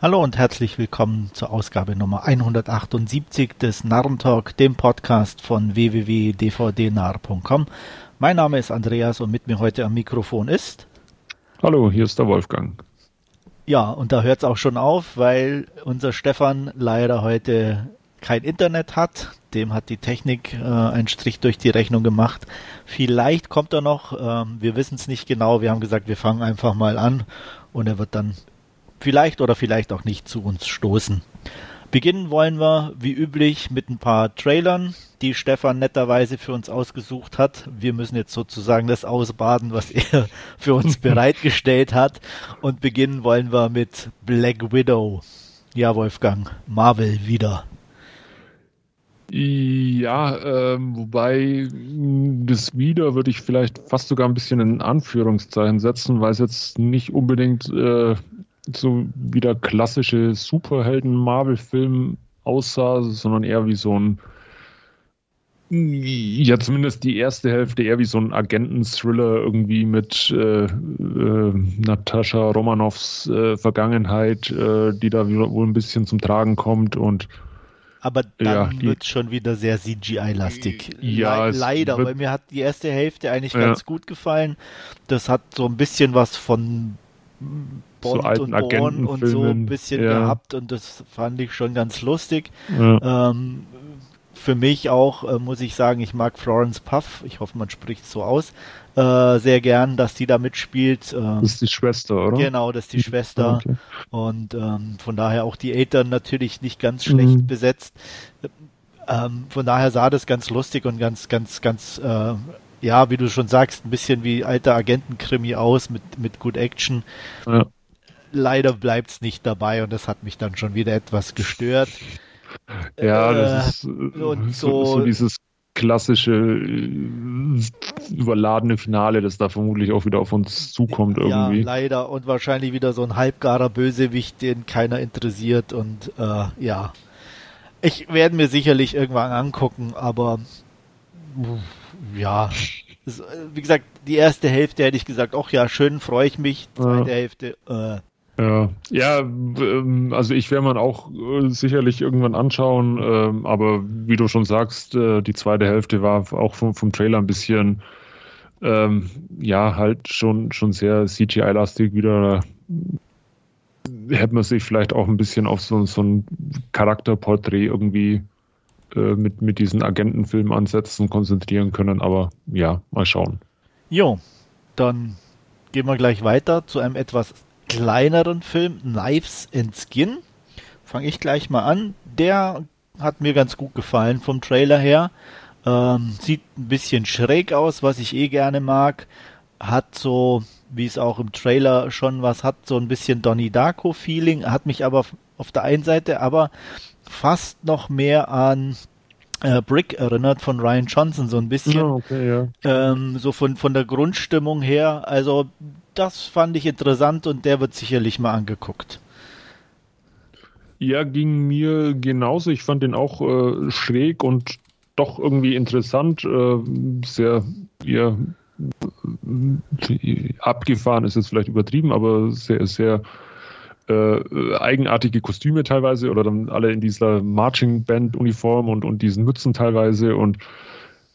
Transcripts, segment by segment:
Hallo und herzlich willkommen zur Ausgabe Nummer 178 des Narrentalk, dem Podcast von www.dvdnarr.com. Mein Name ist Andreas und mit mir heute am Mikrofon ist. Hallo, hier ist der Wolfgang. Ja, und da hört es auch schon auf, weil unser Stefan leider heute kein Internet hat. Dem hat die Technik äh, einen Strich durch die Rechnung gemacht. Vielleicht kommt er noch, ähm, wir wissen es nicht genau. Wir haben gesagt, wir fangen einfach mal an und er wird dann vielleicht oder vielleicht auch nicht zu uns stoßen. Beginnen wollen wir wie üblich mit ein paar Trailern, die Stefan netterweise für uns ausgesucht hat. Wir müssen jetzt sozusagen das ausbaden, was er für uns bereitgestellt hat. Und beginnen wollen wir mit Black Widow. Ja, Wolfgang, Marvel wieder. Ja, ähm, wobei das wieder würde ich vielleicht fast sogar ein bisschen in Anführungszeichen setzen, weil es jetzt nicht unbedingt äh, so wie der klassische Superhelden-Marvel-Film aussah, sondern eher wie so ein, ja, zumindest die erste Hälfte eher wie so ein Agenten-Thriller irgendwie mit äh, äh, Natascha Romanoffs äh, Vergangenheit, äh, die da wohl ein bisschen zum Tragen kommt und aber dann ja, wird es schon wieder sehr CGI-lastig. Ja, Le leider, weil mir hat die erste Hälfte eigentlich ja. ganz gut gefallen. Das hat so ein bisschen was von Bond so und Born und so ein bisschen ja. gehabt und das fand ich schon ganz lustig. Ja. Ähm, für mich auch, äh, muss ich sagen, ich mag Florence Puff, ich hoffe, man spricht so aus, äh, sehr gern, dass die da mitspielt. Äh, das ist die Schwester, oder? Genau, das ist die Schwester. Okay. Und ähm, von daher auch die Eltern natürlich nicht ganz schlecht mhm. besetzt. Ähm, von daher sah das ganz lustig und ganz, ganz, ganz äh, ja, wie du schon sagst, ein bisschen wie alter Agentenkrimi aus mit, mit Good Action. Ja leider bleibt es nicht dabei und das hat mich dann schon wieder etwas gestört. Ja, das äh, ist und so, so, dieses klassische äh, überladene Finale, das da vermutlich auch wieder auf uns zukommt irgendwie. Ja, leider und wahrscheinlich wieder so ein halbgarer Bösewicht, den keiner interessiert und äh, ja. Ich werde mir sicherlich irgendwann angucken, aber ja, wie gesagt, die erste Hälfte hätte ich gesagt, ach ja, schön, freue ich mich. Zweite ja. Hälfte, äh, ja, ja ähm, also ich werde man auch äh, sicherlich irgendwann anschauen, ähm, aber wie du schon sagst, äh, die zweite Hälfte war auch vom, vom Trailer ein bisschen, ähm, ja, halt schon, schon sehr CGI-lastig wieder. Hätte man sich vielleicht auch ein bisschen auf so, so ein Charakterporträt irgendwie äh, mit, mit diesen Agentenfilmen ansetzen, konzentrieren können, aber ja, mal schauen. Jo, dann gehen wir gleich weiter zu einem etwas kleineren Film, Knives and Skin. Fange ich gleich mal an. Der hat mir ganz gut gefallen vom Trailer her. Ähm, sieht ein bisschen schräg aus, was ich eh gerne mag. Hat so, wie es auch im Trailer schon was hat, so ein bisschen Donnie Darko Feeling. Hat mich aber auf der einen Seite aber fast noch mehr an äh, Brick erinnert von Ryan Johnson so ein bisschen. Okay, ja. ähm, so von, von der Grundstimmung her. Also das fand ich interessant und der wird sicherlich mal angeguckt. Ja, ging mir genauso. Ich fand den auch äh, schräg und doch irgendwie interessant. Äh, sehr, ja, abgefahren ist jetzt vielleicht übertrieben, aber sehr, sehr äh, eigenartige Kostüme teilweise oder dann alle in dieser Marching Band Uniform und, und diesen Mützen teilweise und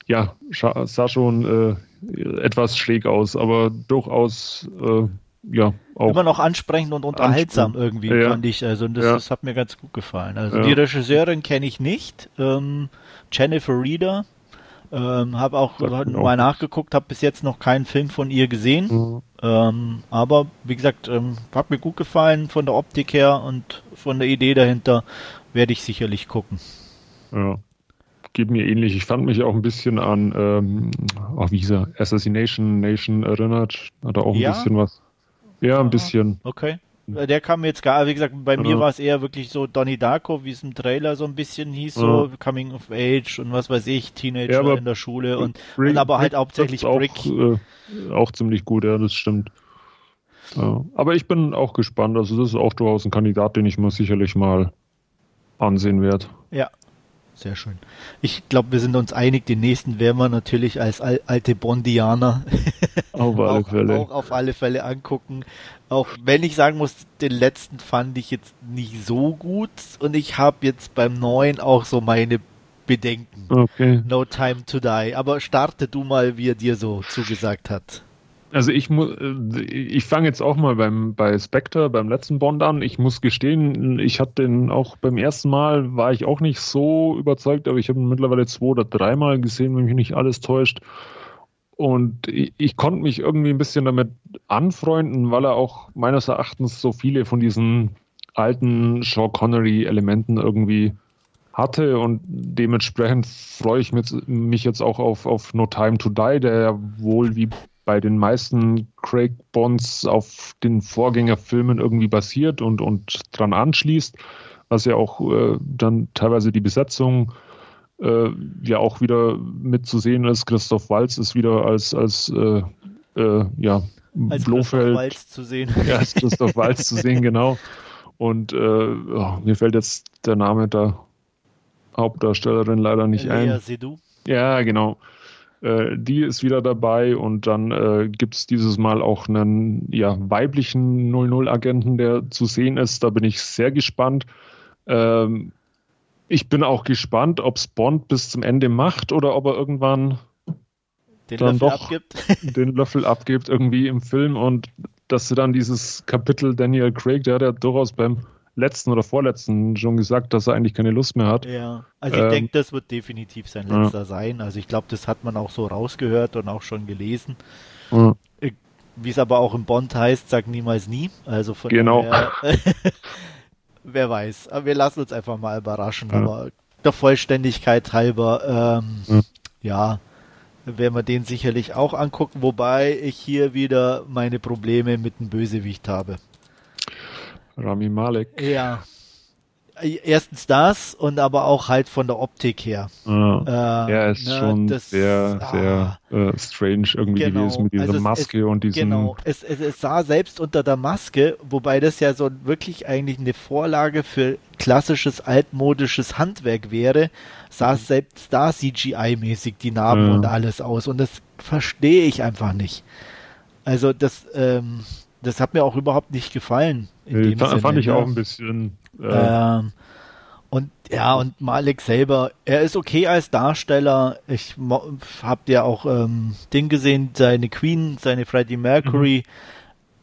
ja, sah schon äh, etwas schräg aus, aber durchaus äh, ja auch immer noch ansprechend und unterhaltsam irgendwie ja. fand ich. Also das, ja. das, hat mir ganz gut gefallen. Also ja. die Regisseurin kenne ich nicht, ähm, Jennifer Reeder. Ähm, habe auch mal auch. nachgeguckt, habe bis jetzt noch keinen Film von ihr gesehen. Mhm. Ähm, aber wie gesagt, ähm, hat mir gut gefallen von der Optik her und von der Idee dahinter werde ich sicherlich gucken. Ja geht mir ähnlich. Ich fand mich auch ein bisschen an, ähm, oh, wie hieß er, Assassination Nation erinnert. Hat er auch ein ja? bisschen was. Ja, ein bisschen. Okay. Der kam mir jetzt gar, wie gesagt, bei mir war es eher wirklich so Donnie Darko, wie es im Trailer so ein bisschen hieß, so ja. Coming of Age und was weiß ich, Teenager ja, in der Schule und, Brick, und aber halt hauptsächlich auch, Brick. Äh, auch ziemlich gut, ja, das stimmt. Ja. Aber ich bin auch gespannt, also das ist auch durchaus ein Kandidat, den ich mir sicherlich mal ansehen werde. Ja, sehr schön. Ich glaube, wir sind uns einig, den nächsten werden wir natürlich als al alte Bondianer auf alle, auch, Fälle. auch auf alle Fälle angucken. Auch wenn ich sagen muss, den letzten fand ich jetzt nicht so gut und ich habe jetzt beim neuen auch so meine Bedenken. Okay. No Time to Die. Aber starte du mal, wie er dir so zugesagt hat. Also ich muss, ich fange jetzt auch mal beim bei Spectre, beim letzten Bond an. Ich muss gestehen, ich hatte den auch beim ersten Mal war ich auch nicht so überzeugt, aber ich habe ihn mittlerweile zwei oder dreimal gesehen, wenn mich nicht alles täuscht. Und ich, ich konnte mich irgendwie ein bisschen damit anfreunden, weil er auch meines Erachtens so viele von diesen alten Sean Connery-Elementen irgendwie hatte und dementsprechend freue ich mich jetzt auch auf, auf No Time to Die, der ja wohl wie bei den meisten Craig Bonds auf den Vorgängerfilmen irgendwie basiert und, und dran anschließt, was ja auch äh, dann teilweise die Besetzung äh, ja auch wieder mitzusehen ist. Christoph Walz ist wieder als, als äh, äh ja, als Blofeld. Christoph Walz zu sehen. Ja, als Christoph Walz zu sehen, genau. Und äh, oh, mir fällt jetzt der Name der Hauptdarstellerin leider nicht Lea ein. Seydoux. Ja, genau. Äh, die ist wieder dabei und dann äh, gibt es dieses Mal auch einen ja, weiblichen 00-Agenten, der zu sehen ist. Da bin ich sehr gespannt. Ähm, ich bin auch gespannt, ob es Bond bis zum Ende macht oder ob er irgendwann den dann Löffel doch abgibt. den Löffel abgibt irgendwie im Film und dass sie dann dieses Kapitel Daniel Craig, der hat ja durchaus beim letzten oder vorletzten schon gesagt, dass er eigentlich keine Lust mehr hat. Ja, also ich ähm, denke, das wird definitiv sein letzter ja. sein. Also ich glaube, das hat man auch so rausgehört und auch schon gelesen. Ja. Wie es aber auch im Bond heißt, sag niemals nie. Also von genau. Daher, wer weiß. Aber wir lassen uns einfach mal überraschen. Ja. Aber der Vollständigkeit halber, ähm, ja, werden wir den sicherlich auch angucken, wobei ich hier wieder meine Probleme mit dem Bösewicht habe. Rami Malek. Ja. Erstens das und aber auch halt von der Optik her. Ah, äh, er ist ne, schon das, sehr, ah, sehr äh, strange irgendwie genau, gewesen mit dieser also Maske es, und diesem. Genau, es, es, es, sah selbst unter der Maske, wobei das ja so wirklich eigentlich eine Vorlage für klassisches altmodisches Handwerk wäre, sah es selbst da CGI-mäßig die Narben ja. und alles aus. Und das verstehe ich einfach nicht. Also das, ähm, das hat mir auch überhaupt nicht gefallen. In fand, fand ich ne? auch ein bisschen. Äh, ähm, und ja, und Malik selber, er ist okay als Darsteller. Ich hab ja auch ähm, Ding gesehen, seine Queen, seine Freddie Mercury. Mhm.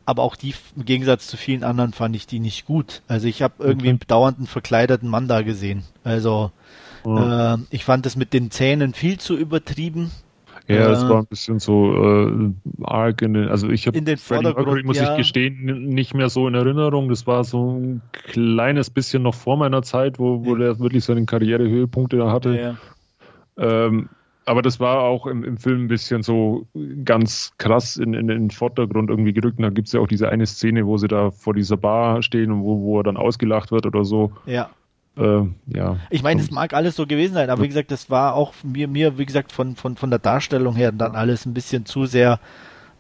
Aber auch die, im Gegensatz zu vielen anderen, fand ich die nicht gut. Also ich habe irgendwie okay. einen dauernden verkleideten Mann da gesehen. Also oh. äh, ich fand das mit den Zähnen viel zu übertrieben. Ja, es war ein bisschen so äh, arg in den, also ich habe Freddie Mercury, muss ja. ich gestehen, nicht mehr so in Erinnerung. Das war so ein kleines bisschen noch vor meiner Zeit, wo, wo ja. der wirklich seine Karrierehöhepunkte da hatte. Ja. Ähm, aber das war auch im, im Film ein bisschen so ganz krass in, in, in den Vordergrund irgendwie gerückt. Und da gibt es ja auch diese eine Szene, wo sie da vor dieser Bar stehen und wo, wo er dann ausgelacht wird oder so. Ja. Äh, ja. Ich meine, es mag alles so gewesen sein, aber wie gesagt, das war auch mir, mir wie gesagt, von, von, von der Darstellung her dann alles ein bisschen zu sehr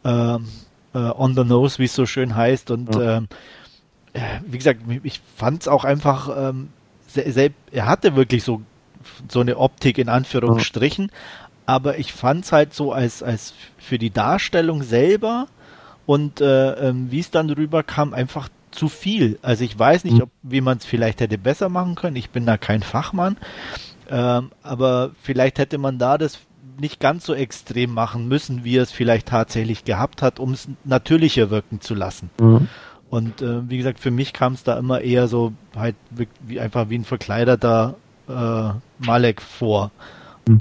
ähm, äh, on the nose, wie es so schön heißt. Und ja. ähm, äh, wie gesagt, ich fand es auch einfach, ähm, er hatte wirklich so, so eine Optik in Anführungsstrichen, ja. aber ich fand es halt so als, als für die Darstellung selber und äh, ähm, wie es dann rüberkam, einfach zu viel. Also ich weiß nicht, hm. ob, wie man es vielleicht hätte besser machen können. Ich bin da kein Fachmann. Ähm, aber vielleicht hätte man da das nicht ganz so extrem machen müssen, wie es vielleicht tatsächlich gehabt hat, um es natürlicher wirken zu lassen. Mhm. Und äh, wie gesagt, für mich kam es da immer eher so halt wie einfach wie ein verkleiderter äh, Malek vor. Hm.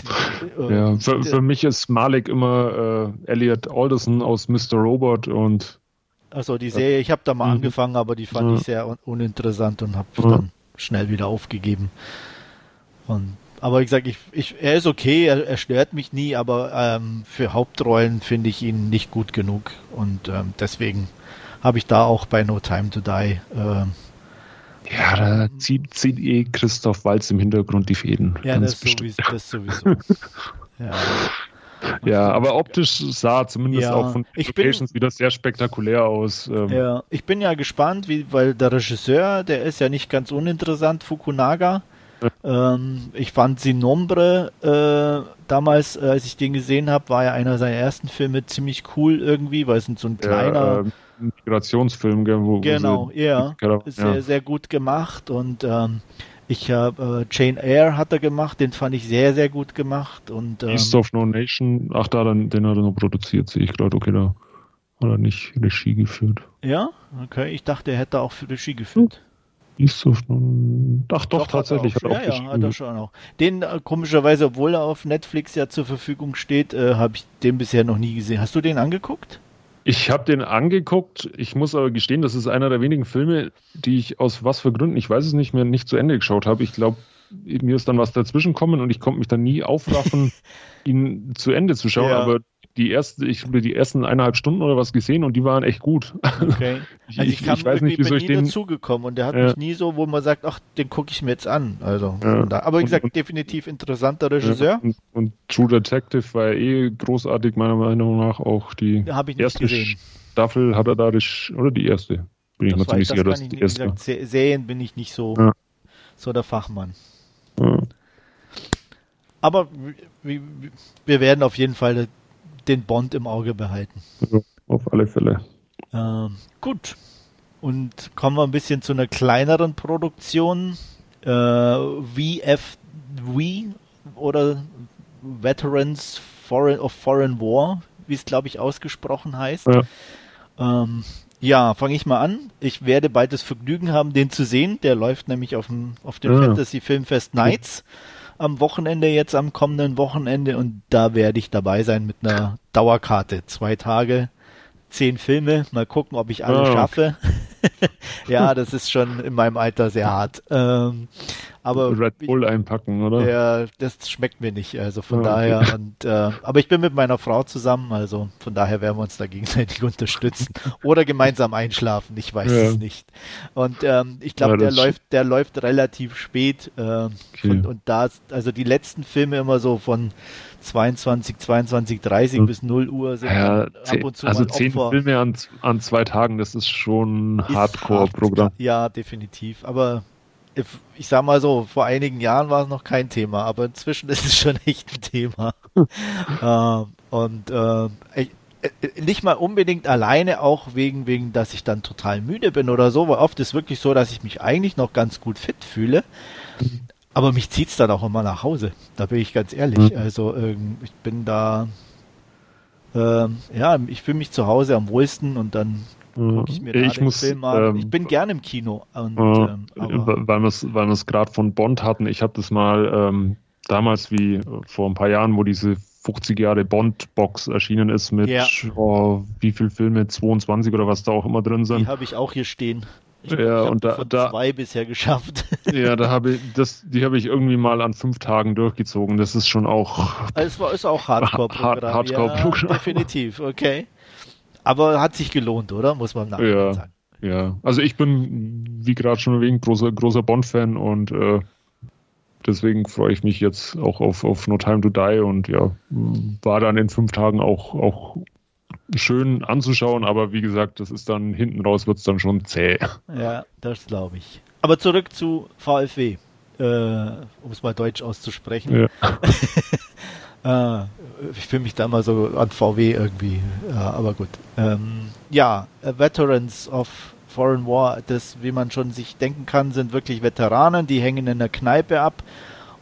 Ja, für, für, mich ist Malek immer äh, Elliot Alderson aus Mr. Robot und also die Serie, ich habe da mal mhm. angefangen, aber die fand ja. ich sehr un uninteressant und habe ja. dann schnell wieder aufgegeben. Und, aber wie gesagt, ich, ich, er ist okay, er, er stört mich nie, aber ähm, für Hauptrollen finde ich ihn nicht gut genug. Und ähm, deswegen habe ich da auch bei No Time to Die. Äh, ja, da zieht, zieht eh Christoph Walz im Hintergrund die Fäden. Ja, das sowieso, das sowieso. ja. Ja, aber optisch sah zumindest ja, auch von Locations wieder sehr spektakulär aus. Ähm. Ja, ich bin ja gespannt, wie, weil der Regisseur, der ist ja nicht ganz uninteressant, Fukunaga. Ähm, ich fand Sinombre äh, damals, äh, als ich den gesehen habe, war ja einer seiner ersten Filme ziemlich cool irgendwie, weil es so ein kleiner. Ja, Migrationsfilm, wo, genau, wo sie, ja. Sehr, ja. sehr gut gemacht und ähm, ich habe äh, Jane Eyre hat er gemacht, den fand ich sehr, sehr gut gemacht. Und, ähm, East of No Nation, ach da, den, den hat er noch produziert, sehe ich gerade, okay, da hat er nicht Regie geführt. Ja, okay, ich dachte, er hätte auch für Regie geführt. East of No Ach doch, doch tatsächlich. Hat, auch, ja, ja, hat er schon auch. Den äh, komischerweise, obwohl er auf Netflix ja zur Verfügung steht, äh, habe ich den bisher noch nie gesehen. Hast du den angeguckt? Ich habe den angeguckt. Ich muss aber gestehen, das ist einer der wenigen Filme, die ich aus was für Gründen, ich weiß es nicht mehr, nicht zu Ende geschaut habe. Ich glaube, mir ist dann was dazwischen kommen und ich konnte mich dann nie aufraffen, ihn zu Ende zu schauen. Ja. Aber die erste, ich habe die ersten eineinhalb Stunden oder was gesehen und die waren echt gut. Okay. Also ich, ich, ich weiß nicht, wieso ich den dazugekommen und der hat ja. mich nie so, wo man sagt, ach, den gucke ich mir jetzt an. Also, ja. aber wie gesagt, und, definitiv interessanter Regisseur. Ja, und, und, True Detective war ja eh großartig meiner Meinung nach auch die erste Staffel hat er da oder die erste. Bin ich das mir ziemlich sicher, dass die erste. Gesagt, Serien bin ich nicht so so der Fachmann. Aber wir werden auf jeden Fall den Bond im Auge behalten. Ja, auf alle Fälle. Ähm, gut. Und kommen wir ein bisschen zu einer kleineren Produktion. Äh, VFW oder Veterans Foreign, of Foreign War, wie es glaube ich ausgesprochen heißt. Ja, ähm, ja fange ich mal an. Ich werde bald das Vergnügen haben, den zu sehen. Der läuft nämlich auf dem, auf dem ja. Fantasy Filmfest Nights. Ja am Wochenende, jetzt am kommenden Wochenende und da werde ich dabei sein mit einer Dauerkarte. Zwei Tage, zehn Filme, mal gucken, ob ich alle oh, schaffe. ja, das ist schon in meinem Alter sehr hart. Ähm, aber Red Bull einpacken, oder? Ja, das schmeckt mir nicht. Also von ja, daher. Okay. Und, äh, aber ich bin mit meiner Frau zusammen, also von daher werden wir uns da gegenseitig unterstützen. Oder gemeinsam einschlafen, ich weiß ja. es nicht. Und ähm, ich glaube, ja, der läuft, der läuft relativ spät. Äh, okay. und, und da, also die letzten Filme immer so von 22, 22, 30 hm. bis 0 Uhr sind ja, ab und zu Also zehn Filme an, an zwei Tagen, das ist schon Hardcore-Programm. Hard, ja, definitiv. Aber ich sag mal so, vor einigen Jahren war es noch kein Thema, aber inzwischen ist es schon echt ein Thema. äh, und äh, ich, äh, nicht mal unbedingt alleine, auch wegen, wegen, dass ich dann total müde bin oder so, weil oft ist wirklich so, dass ich mich eigentlich noch ganz gut fit fühle. Aber mich zieht es dann auch immer nach Hause. Da bin ich ganz ehrlich. Mhm. Also ähm, ich bin da, ähm, ja, ich fühle mich zu Hause am wohlsten und dann gucke ich mir ich den muss, Film an. Ähm, ich bin gerne im Kino. Und, äh, weil wir es weil gerade von Bond hatten, ich habe das mal ähm, damals wie vor ein paar Jahren, wo diese 50 Jahre Bond-Box erschienen ist mit ja. oh, wie viel Filme, 22 oder was da auch immer drin sind. Die habe ich auch hier stehen. Ich, ja, ich und da, da zwei bisher geschafft. Ja, da habe ich das, die habe ich irgendwie mal an fünf Tagen durchgezogen. Das ist schon auch. Es war ist auch Hardcore-Programm. Hardcore-Programm. Ja, definitiv, okay. Aber hat sich gelohnt, oder? Muss man nachher ja, sagen. Ja, also ich bin, wie gerade schon erwähnt, großer, großer Bond-Fan und äh, deswegen freue ich mich jetzt auch auf, auf No Time to Die und ja, war dann in fünf Tagen auch, auch schön anzuschauen, aber wie gesagt, das ist dann hinten raus, wird es dann schon zäh. Ja, das glaube ich. Aber zurück zu VfW, äh, um es mal deutsch auszusprechen. Ja. äh, ich fühle mich da mal so an VW irgendwie, ja, aber gut. Ähm, ja, Veterans of Foreign War, das, wie man schon sich denken kann, sind wirklich Veteranen, die hängen in der Kneipe ab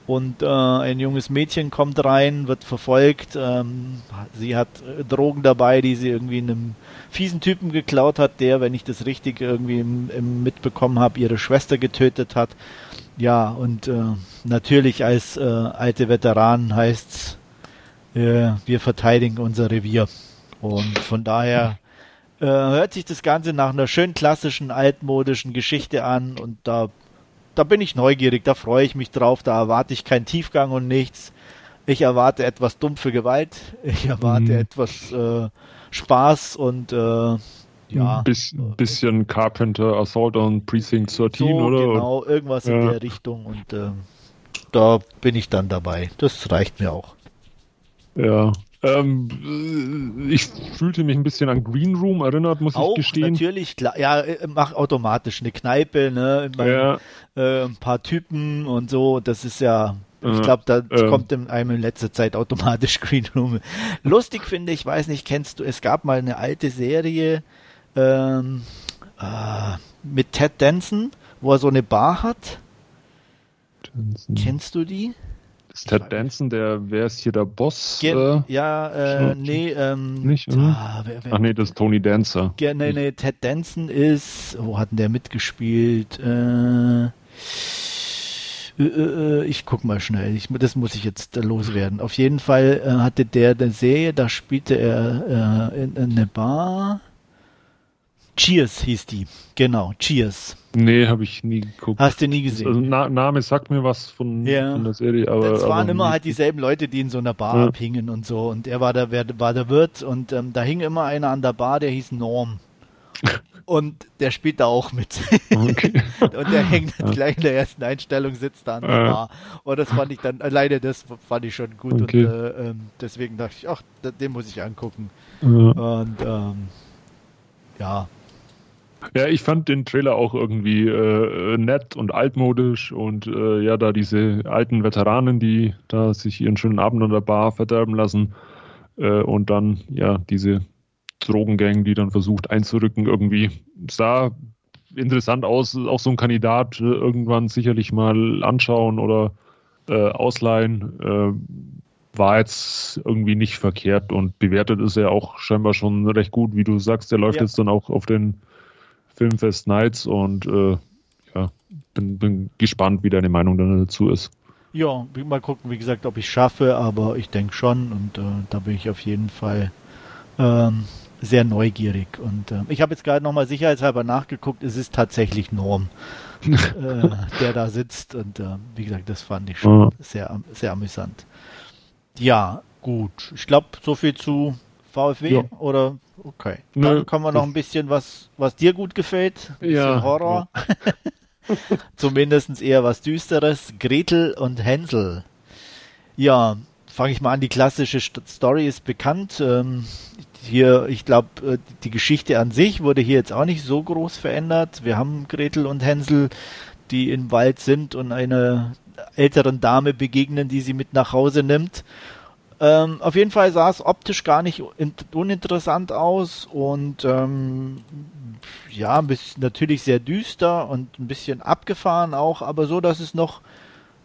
und äh, ein junges Mädchen kommt rein, wird verfolgt. Ähm, sie hat äh, Drogen dabei, die sie irgendwie einem fiesen Typen geklaut hat, der, wenn ich das richtig irgendwie im, im mitbekommen habe, ihre Schwester getötet hat. Ja, und äh, natürlich als äh, alte Veteran heißt's, äh, wir verteidigen unser Revier. Und von daher äh, hört sich das Ganze nach einer schön klassischen, altmodischen Geschichte an und da da bin ich neugierig, da freue ich mich drauf, da erwarte ich keinen Tiefgang und nichts. Ich erwarte etwas dumpfe Gewalt, ich erwarte mhm. etwas äh, Spaß und äh, ja. Ein bisschen, bisschen Carpenter Assault on Precinct 13, so, oder? Genau, irgendwas ja. in der Richtung und äh, da bin ich dann dabei. Das reicht mir auch. Ja, Ähm, ich fühlte mich ein bisschen an Green Room erinnert, muss Auch, ich gestehen. natürlich, klar. Ja, äh, mach automatisch eine Kneipe, ne? Bei, Ja, äh, ein paar Typen und so. Das ist ja, ich glaube, da ähm. kommt in einem in letzter Zeit automatisch Green Room. Lustig finde ich, weiß nicht, kennst du, es gab mal eine alte Serie ähm, äh, mit Ted Danson, wo er so eine Bar hat. Kennst du die? Ist Ted Danson, der, wer ist hier der Boss? Ge äh? ja, äh, nee, ähm, Nicht, ah, wer, wer, Ach nee, das ist Tony Dancer. Ge- nee, nee, Ted Danson ist, wo hat denn der mitgespielt? Äh, äh, äh, ich guck mal schnell, ich, das muss ich jetzt loswerden. Auf jeden Fall äh, hatte der eine Serie, da spielte er in, in eine Bar. Cheers hieß die, genau, Cheers. Nee, habe ich nie geguckt. Hast du nie Also, gesehen? Na, Name sagt mir was von, Ja. von der Serie, aber. Das waren aber immer halt dieselben Leute, die in so einer Bar Ja. abhingen und so. Und er war der, war der Wirt und ähm, da hing immer einer an der Bar, der hieß Norm. Und der spielt da auch mit. Okay. Und der hängt dann gleich in der ersten Einstellung, sitzt da an der Ja. Bar. Und das fand ich dann, alleine das fand ich schon gut. Okay. Und äh, ähm, deswegen dachte ich, ach, den muss ich angucken. Ja. Und ähm, ja, Ja, ich fand den Trailer auch irgendwie äh, nett und altmodisch und äh, ja, da diese alten Veteranen, die da sich ihren schönen Abend an der Bar verderben lassen äh, und dann ja diese Drogengang, die dann versucht einzurücken, irgendwie sah interessant aus. Auch so ein Kandidat äh, irgendwann sicherlich mal anschauen oder äh, ausleihen. Äh, war jetzt irgendwie nicht verkehrt und bewertet ist er auch scheinbar schon recht gut, wie du sagst. Der läuft Ja. jetzt dann auch auf den Filmfest Nights und äh, ja, bin, bin gespannt, wie deine Meinung dazu ist. ja, mal gucken, wie gesagt, ob ich schaffe, aber ich denke schon. Und äh, da bin ich auf jeden Fall ähm, sehr neugierig. Und äh, ich habe jetzt gerade nochmal sicherheitshalber nachgeguckt, es ist tatsächlich Norm, äh, der da sitzt. Und äh, wie gesagt, das fand ich schon Ja. sehr, sehr amüsant. Ja, gut. Ich glaube, so viel zu VfW Ja. oder okay. Dann kommen wir noch ein bisschen was, was dir gut gefällt. Ein bisschen Ja, Horror. Zumindest eher was Düsteres. Gretel und Hänsel. Ja, fange ich mal an. Die klassische St Story ist bekannt. Ähm, hier, ich glaube, äh, die Geschichte an sich wurde hier jetzt auch nicht so groß verändert. Wir haben Gretel und Hänsel, die im Wald sind und einer älteren Dame begegnen, die sie mit nach Hause nimmt. Ähm, auf jeden Fall sah es optisch gar nicht un uninteressant aus und ähm, ja, bisschen, natürlich sehr düster und ein bisschen abgefahren auch, aber so, dass es noch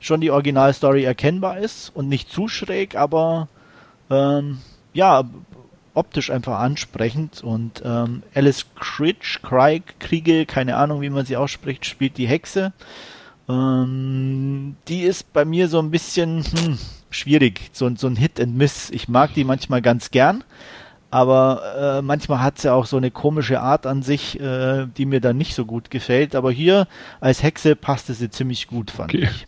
schon die Originalstory erkennbar ist und nicht zu schräg, aber ähm, ja, optisch einfach ansprechend und ähm, Alice Cridge, Craig, Kriege, keine Ahnung, wie man sie ausspricht, spielt die Hexe. Ähm, die ist bei mir so ein bisschen hm, schwierig, so, so ein Hit and Miss. Ich mag die manchmal ganz gern, aber äh, manchmal hat sie auch so eine komische Art an sich, äh, die mir dann nicht so gut gefällt. Aber hier als Hexe passte sie ziemlich gut, fand Okay. ich.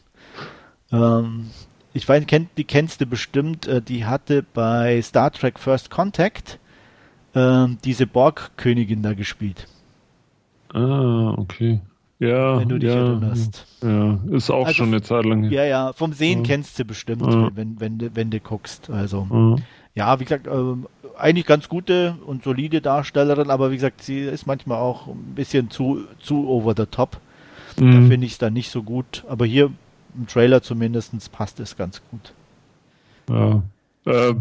Ähm, ich weiß, kennt, die kennst du bestimmt, äh, die hatte bei Star Trek First Contact ähm, diese Borg-Königin da gespielt, Ah, okay. Ja, wenn du dich ja, erinnerst. Ja, ist auch Also schon eine Zeit lang. Ja, ja, vom Sehen Ja. kennst du bestimmt, Ja. wenn, wenn, du, wenn du guckst. Also, Ja. wie gesagt, ähm, eigentlich ganz gute und solide Darstellerin, aber wie gesagt, sie ist manchmal auch ein bisschen zu, zu over the top. Da Mhm. finde ich es dann nicht so gut. Aber hier im Trailer zumindest passt es ganz gut. Ja, äh,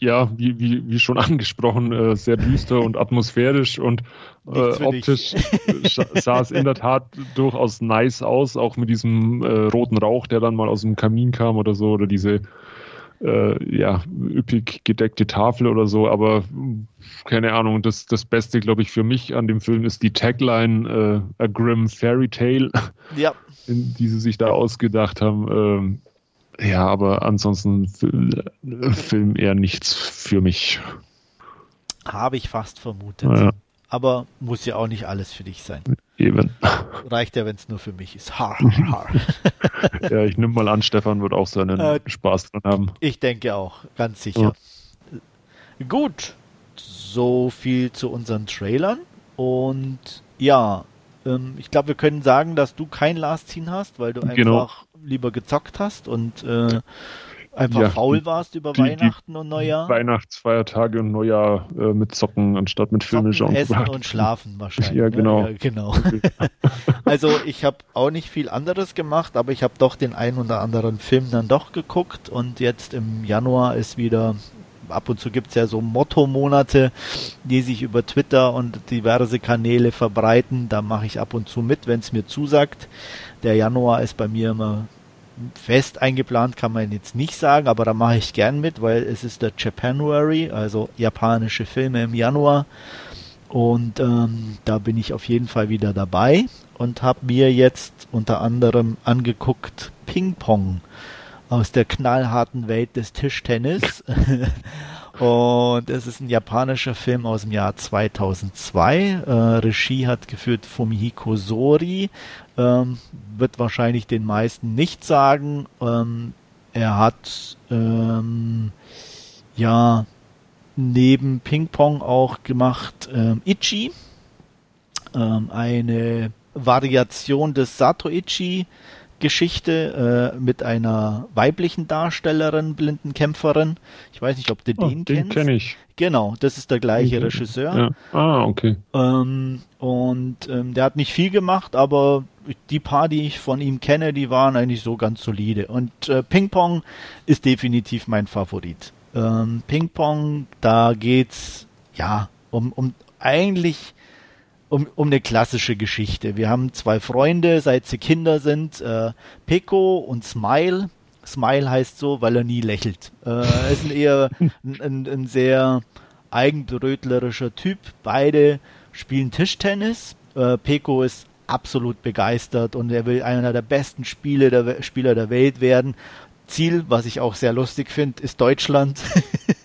ja wie, wie, wie schon angesprochen, äh, sehr düster und atmosphärisch und äh, optisch sah es in der Tat durchaus nice aus, auch mit diesem äh, roten Rauch, der dann mal aus dem Kamin kam oder so, oder diese äh, ja, üppig gedeckte Tafel oder so, aber keine Ahnung, das, das Beste, glaube ich, für mich an dem Film ist die Tagline äh, A Grim Fairy Tale, Ja, in, die sie sich da ausgedacht haben. Ja, aber ansonsten Film, Film eher nichts für mich. habe ich fast vermutet. Ja, Aber muss ja auch nicht alles für dich sein. eben. Reicht ja, wenn es nur für mich ist. Har, har. Ja, ich nehme mal an, Stefan wird auch seinen Äh, Spaß dran haben. Ich denke auch, ganz sicher. Gut, so viel zu unseren Trailern. Und ja, ähm, ich glaube, wir können sagen, dass du kein Last Scene hast, weil du einfach Genau. Lieber gezockt hast und äh, einfach ja, faul warst über die, Weihnachten die und Neujahr. Weihnachtsfeiertage und Neujahr äh, mit Zocken anstatt mit Filme schauen. Essen und schlafen wahrscheinlich. ja, genau. Ne? Ja, genau. also ich habe auch nicht viel anderes gemacht, aber ich habe doch den einen oder anderen Film dann doch geguckt und jetzt im Januar ist wieder ab und zu gibt es ja so Motto-Monate, die sich über Twitter und diverse Kanäle verbreiten. Da mache ich ab und zu mit, wenn es mir zusagt. Der Januar ist bei mir immer fest eingeplant, kann man jetzt nicht sagen, aber da mache ich gern mit, weil es ist der Japanuary, also japanische Filme im Januar. Und ähm, da bin ich auf jeden Fall wieder dabei und habe mir jetzt unter anderem angeguckt Ping Pong aus der knallharten Welt des Tischtennis. Und es ist ein japanischer Film aus dem Jahr 2002. Äh, Regie hat geführt Fumihiko Sori. Ähm, wird wahrscheinlich den meisten nicht sagen. Ähm, er hat ähm, ja neben Ping Pong auch gemacht ähm, Ichi. Ähm, eine Variation des Sato Ichi Geschichte äh, mit einer weiblichen Darstellerin, blinden Kämpferin. Ich weiß nicht, ob du oh, den, den kennst. Den kenne ich. Genau, das ist der gleiche den, Regisseur. Ja. Ah, okay. Ähm, und ähm, der hat nicht viel gemacht, aber die paar, die ich von ihm kenne, die waren eigentlich so ganz solide. Und äh, Ping Pong ist definitiv mein Favorit. Ähm, Ping Pong, da geht's ja um, um eigentlich um, um eine klassische Geschichte. Wir haben zwei Freunde, seit sie Kinder sind, äh, Peko und Smile. Smile heißt so, weil er nie lächelt. Äh, er ist ein eher ein, ein, ein sehr eigenbrötlerischer Typ. Beide spielen Tischtennis. Äh, Peko ist absolut begeistert und er will einer der besten Spiele der, Spieler der Welt werden. Ziel, was ich auch sehr lustig finde, ist Deutschland.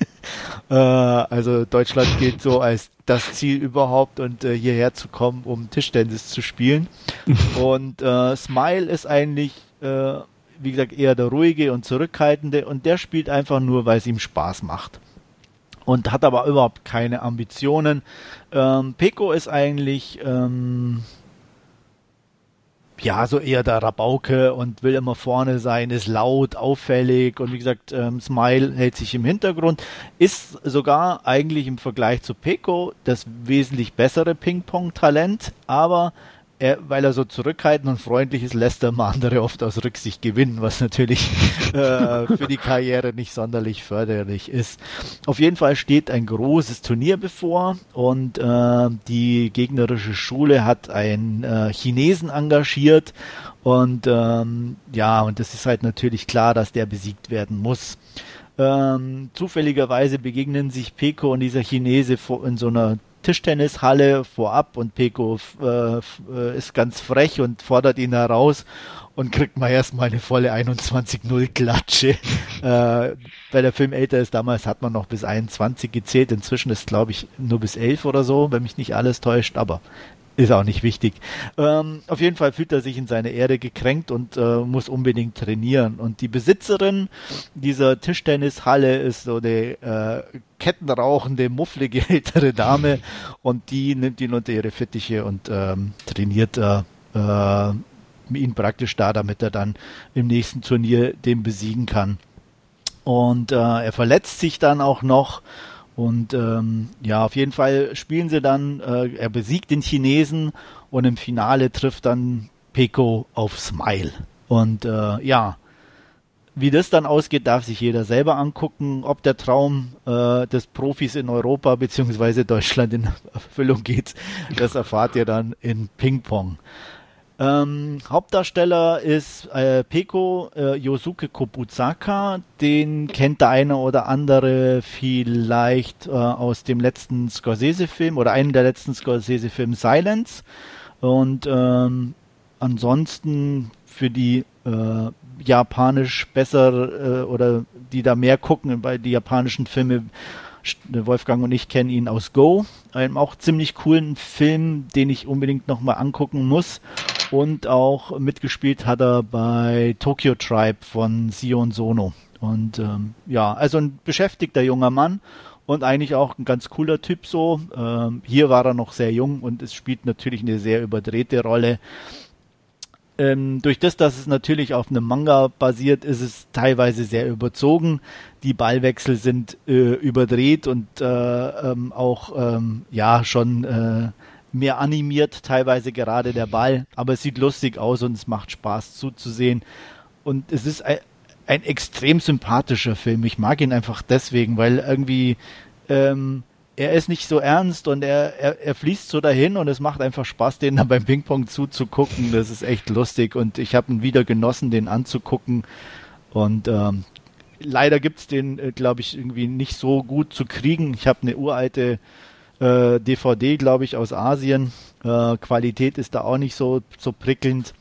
äh, also Deutschland gilt so als das Ziel überhaupt und äh, hierher zu kommen, um Tischtennis zu spielen. und äh, Smile ist eigentlich, äh, wie gesagt, eher der ruhige und zurückhaltende und der spielt einfach nur, weil es ihm Spaß macht. Und hat aber überhaupt keine Ambitionen. Ähm, Peko ist eigentlich ähm, ja, so eher der Rabauke und will immer vorne sein, ist laut, auffällig und wie gesagt, ähm, Smile hält sich im Hintergrund, ist sogar eigentlich im Vergleich zu Peko das wesentlich bessere Ping-Pong-Talent, aber er, weil er so zurückhaltend und freundlich ist, lässt er mal andere oft aus Rücksicht gewinnen, was natürlich äh, für die Karriere nicht sonderlich förderlich ist. Auf jeden Fall steht ein großes Turnier bevor und äh, die gegnerische Schule hat einen äh, Chinesen engagiert und ähm, ja, und es ist halt natürlich klar, dass der besiegt werden muss. Ähm, zufälligerweise begegnen sich Peko und dieser Chinese in so einer Tischtennishalle vorab und Peko äh, äh, ist ganz frech und fordert ihn heraus und kriegt mal erstmal eine volle 21-0 Klatsche. äh, weil der Film älter ist, damals hat man noch bis 21 gezählt, inzwischen ist glaube ich nur bis 11 oder so, wenn mich nicht alles täuscht, aber ist auch nicht wichtig. Ähm, auf jeden Fall fühlt er sich in seine Erde gekränkt und äh, muss unbedingt trainieren. Und die Besitzerin dieser Tischtennishalle ist so eine äh, kettenrauchende, mufflige ältere Dame und die nimmt ihn unter ihre Fittiche und ähm, trainiert äh, äh, ihn praktisch da, damit er dann im nächsten Turnier den besiegen kann. Und äh, er verletzt sich dann auch noch und ähm, ja, auf jeden Fall spielen sie dann, äh, er besiegt den Chinesen und im Finale trifft dann Peko auf Smile. Und äh, ja, wie das dann ausgeht, darf sich jeder selber angucken. Ob der Traum äh, des Profis in Europa bzw. Deutschland in Erfüllung geht, das erfahrt ihr dann in Ping Pong. Ähm, Hauptdarsteller ist äh, Peko äh, Yosuke Kobuzaka. Den kennt der eine oder andere vielleicht äh, aus dem letzten Scorsese-Film oder einem der letzten Scorsese-Filme Silence. Und ähm, ansonsten für die äh, japanisch besser äh, oder die da mehr gucken bei die japanischen Filme Wolfgang und ich kennen ihn aus Go, einem auch ziemlich coolen Film, den ich unbedingt nochmal angucken muss. Und auch mitgespielt hat er bei Tokyo Tribe von Sion Sono. Und ähm, ja, also ein beschäftigter junger Mann und eigentlich auch ein ganz cooler Typ so. Ähm, hier war er noch sehr jung und es spielt natürlich eine sehr überdrehte Rolle. ähm, durch das, dass es natürlich auf einem Manga basiert, ist es teilweise sehr überzogen. Die Ballwechsel sind äh, überdreht und äh, ähm, auch ähm, ja schon äh, mehr animiert, teilweise gerade der Ball. Aber es sieht lustig aus und es macht Spaß zuzusehen. Und es ist ein, ein extrem sympathischer Film. Ich mag ihn einfach deswegen, weil irgendwie ähm, er ist nicht so ernst und er, er, er fließt so dahin und es macht einfach Spaß, den dann beim Ping-Pong zuzugucken. Das ist echt lustig und ich habe ihn wieder genossen, den anzugucken. Und ähm, leider gibt's den, äh, glaube ich, irgendwie nicht so gut zu kriegen. Ich habe eine uralte äh, DVD, glaube ich, aus Asien. Äh, Qualität ist da auch nicht so, so prickelnd.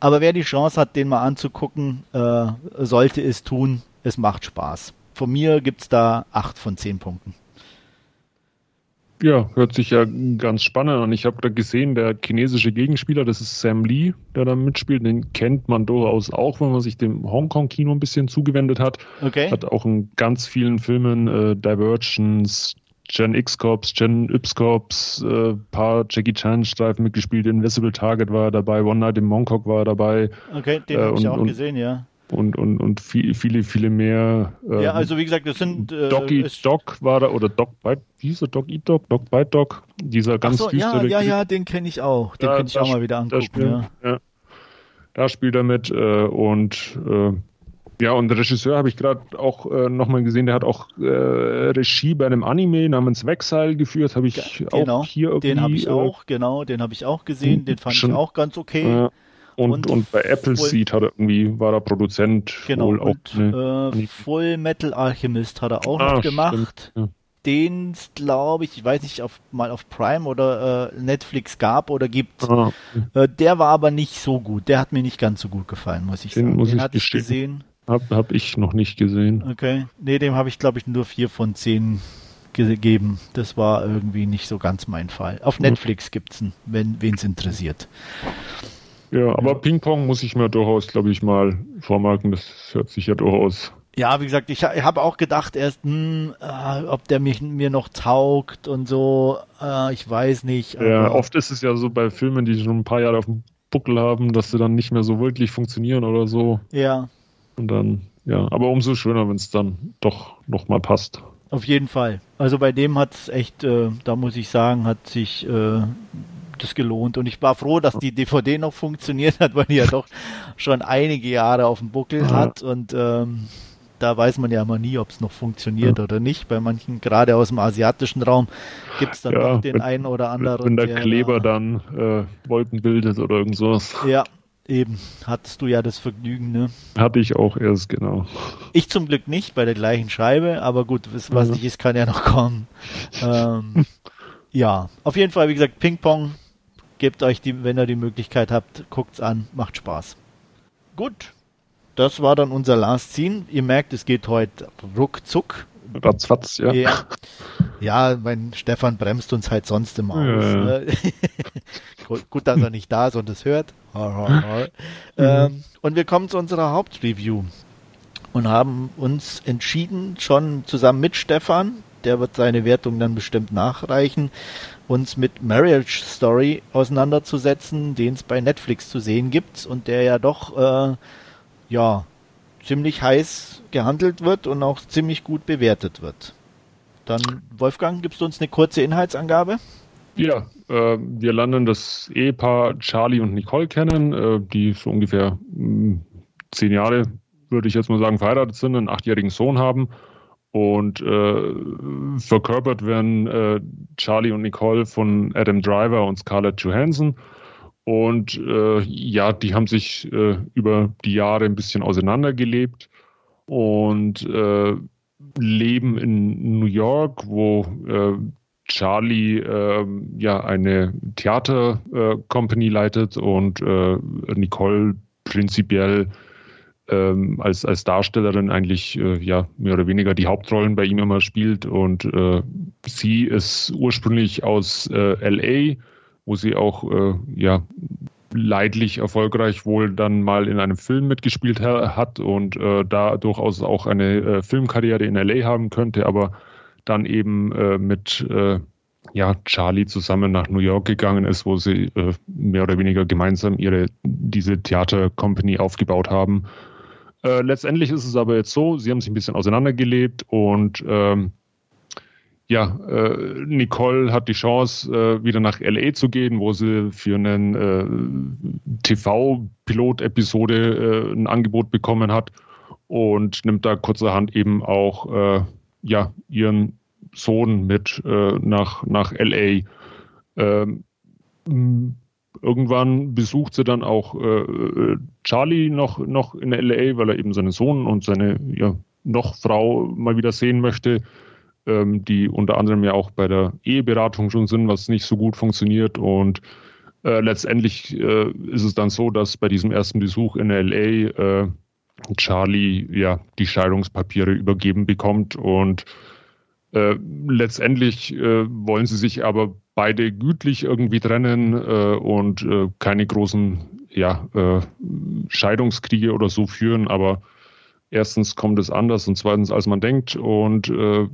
Aber wer die Chance hat, den mal anzugucken, äh, sollte es tun. Es macht Spaß. Von mir gibt's da acht von zehn Punkten. Ja, hört sich ja ganz spannend an. Ich habe da gesehen, der chinesische Gegenspieler, das ist Sam Lee, der da mitspielt. Den kennt man durchaus auch, wenn man sich dem Hongkong-Kino ein bisschen zugewendet hat. Okay. Hat auch in ganz vielen Filmen äh, Divergence, Gen X-Corps, Gen Y-Corps, äh, paar Jackie Chan-Streifen mitgespielt. Invisible Target war dabei, One Night in Mongkok war dabei. Okay, den äh, habe ich auch gesehen, ja und, und, und viel, viele, viele mehr. Ähm, ja, also wie gesagt, das sind. Äh, Doc Eat Dog war da, oder Dog Bite, wie hieß er? Dog Eat Dog? Dog Bite Dog? Dieser ganz so, düstere. Ja, ja, ja, den kenne ich auch. Den ja, könnte ich auch mal wieder angucken. Spielt, ja. ja. Da spielt er mit äh, und äh, ja, und Regisseur habe ich gerade auch äh, nochmal gesehen, der hat auch äh, Regie bei einem Anime namens Wexile geführt, habe ich genau, auch hier irgendwie. Den habe ich äh, auch, genau, den habe ich auch gesehen, den fand schon, ich auch ganz okay. Und, und, und bei Appleseed hat er irgendwie, war er Produzent. Genau, wohl auch, und, ne, äh, Full Metal Alchemist hat er auch ah, noch gemacht. Ja. Den, glaube ich, ich weiß nicht, auf, mal auf Prime oder äh, Netflix gab oder gibt. Ah, okay. äh, der war aber nicht so gut. Der hat mir nicht ganz so gut gefallen, muss ich den sagen. Muss den ich hatte ich gesehen. Hab, hab ich noch nicht gesehen. Okay. Nee, dem habe ich, glaube ich, nur vier von zehn gegeben. Das war irgendwie nicht so ganz mein Fall. Auf Netflix gibt's ihn, wenn es interessiert. Ja, aber Ping-Pong muss ich mir durchaus, glaube ich, mal vormerken. Das hört sich ja durchaus. Ja, wie gesagt, ich, ich habe auch gedacht erst, hm, äh, ob der mich, mir noch taugt und so. Äh, ich weiß nicht. Ja, oft ist es ja so bei Filmen, die schon ein paar Jahre auf dem Buckel haben, dass sie dann nicht mehr so wirklich funktionieren oder so. Ja. Und dann, ja, aber umso schöner, wenn es dann doch nochmal passt. Auf jeden Fall. Also bei dem hat es echt, äh, da muss ich sagen, hat sich äh, das gelohnt. Und ich war froh, dass die DVD noch funktioniert hat, weil die ja doch schon einige Jahre auf dem Buckel ja. hat. Und ähm, da weiß man ja immer nie, ob es noch funktioniert ja. oder nicht. Bei manchen, gerade aus dem asiatischen Raum, gibt es dann ja, noch den wenn, einen oder anderen. Wenn der, der Kleber dann äh, Wolken bildet oder irgend sowas. Ja, Eben, hattest du ja das Vergnügen, ne? Hatte ich auch erst, genau. Ich zum Glück nicht bei der gleichen Scheibe, aber gut, was, was nicht ist, kann ja noch kommen. ähm, ja, auf jeden Fall, wie gesagt, Ping-Pong Gebt euch die, wenn ihr die Möglichkeit habt, guckt's an, macht Spaß. Gut, das war dann unser Last Scene. Ihr merkt, es geht heute ruckzuck. Ratzfatz, ja. ja. Ja, mein Stefan bremst uns halt sonst immer aus. Ja. Ne? Gut, dass er nicht da ist und es hört. mhm. ähm, und wir kommen zu unserer Hauptreview und haben uns entschieden, schon zusammen mit Stefan, der wird seine Wertung dann bestimmt nachreichen, uns mit Marriage Story auseinanderzusetzen, den es bei Netflix zu sehen gibt und der ja doch äh, ja ziemlich heiß gehandelt wird und auch ziemlich gut bewertet wird. Dann Wolfgang, gibst du uns eine kurze Inhaltsangabe? Ja, äh, wir lernen das Ehepaar Charlie und Nicole kennen, äh, die so ungefähr mh, hm, zehn Jahre, würde ich jetzt mal sagen, verheiratet sind, einen achtjährigen Sohn haben und äh, verkörpert werden äh, Charlie und Nicole von Adam Driver und Scarlett Johansson. Und äh, ja, die haben sich äh, über die Jahre ein bisschen auseinandergelebt und äh, leben in New York, wo äh, Charlie äh, ja eine Theater-Company äh, leitet und äh, Nicole prinzipiell ähm, als, als Darstellerin eigentlich äh, ja mehr oder weniger die Hauptrollen bei ihm immer spielt. Und äh, sie ist ursprünglich aus äh, LA, wo sie auch äh, ja leidlich erfolgreich wohl dann mal in einem Film mitgespielt ha hat und äh, da durchaus auch eine äh, Filmkarriere in LA haben könnte, aber dann eben äh, mit äh, ja, Charlie zusammen nach New York gegangen ist, wo sie äh, mehr oder weniger gemeinsam ihre diese Theater-Company aufgebaut haben. Äh, letztendlich ist es aber jetzt so, sie haben sich ein bisschen auseinandergelebt und ähm, ja, äh, Nicole hat die Chance, äh, wieder nach LA zu gehen, wo sie für einen äh, TV-Pilot-Episode äh, ein Angebot bekommen hat und nimmt da kurzerhand eben auch äh, ja, ihren Sohn mit äh, nach, nach LA. Ähm, irgendwann besucht sie dann auch Charlie noch, noch in LA, weil er eben seinen Sohn und seine ja, noch Frau mal wieder sehen möchte ähm, die unter anderem ja auch bei der Eheberatung schon sind, was nicht so gut funktioniert. Und äh, letztendlich äh, ist es dann so, dass bei diesem ersten Besuch in LA äh, Charlie ja die Scheidungspapiere übergeben bekommt und äh, letztendlich äh, wollen sie sich aber beide gütlich irgendwie trennen äh, und keine großen ja, Scheidungskriege oder so führen, aber erstens kommt es anders und zweitens als man denkt und äh,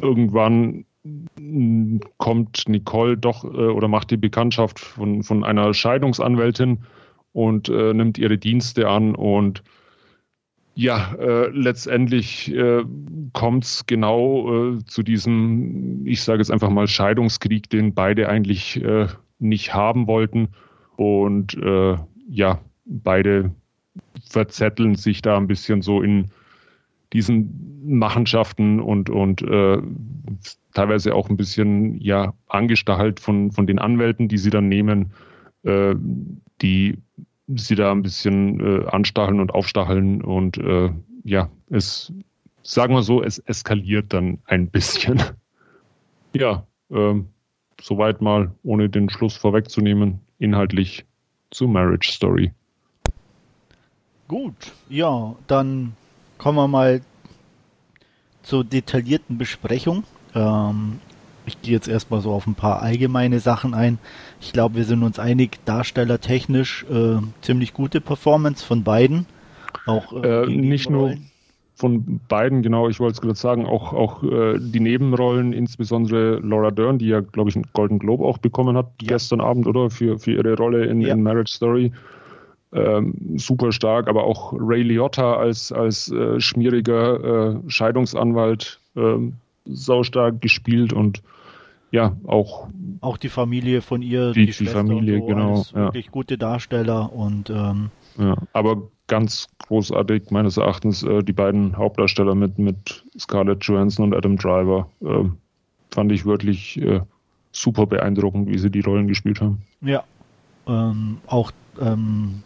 irgendwann kommt Nicole doch äh, oder macht die Bekanntschaft von, von einer Scheidungsanwältin und äh, nimmt ihre Dienste an und ja, äh, letztendlich äh, kommt es genau äh, zu diesem, ich sage jetzt einfach mal, Scheidungskrieg, den beide eigentlich äh, nicht haben wollten. Und äh, ja, beide verzetteln sich da ein bisschen so in diesen Machenschaften und, und äh, teilweise auch ein bisschen ja angestachelt von, von den Anwälten, die sie dann nehmen, äh, die sie da ein bisschen äh, anstacheln und aufstacheln und äh, ja, es, sagen wir so, es eskaliert dann ein bisschen. ja, äh, soweit mal, ohne den Schluss vorwegzunehmen, inhaltlich zu Marriage Story. Gut, ja, dann kommen wir mal zur detaillierten Besprechung. Ähm, ich gehe jetzt erstmal so auf ein paar allgemeine Sachen ein. Ich glaube, wir sind uns einig, darstellertechnisch äh, ziemlich gute Performance von beiden. Auch äh, äh nicht nur von beiden, genau, ich wollte es gerade sagen, auch, auch äh, die Nebenrollen, insbesondere Laura Dern, die ja, glaube ich, einen Golden Globe auch bekommen hat ja. gestern Abend, oder? Für, für ihre Rolle in, ja. in Marriage Story ähm, super stark, aber auch Ray Liotta als, als äh, schmieriger äh, Scheidungsanwalt äh, saustark gespielt und ja, auch. Auch die Familie von ihr, die, die, die Familie, so, genau. Ja. Wirklich gute Darsteller und. Ähm, ja, aber ganz großartig meines Erachtens äh, die beiden Hauptdarsteller mit, mit Scarlett Johansson und Adam Driver. Äh, fand ich wirklich äh, super beeindruckend, wie sie die Rollen gespielt haben. Ja, ähm, auch ähm,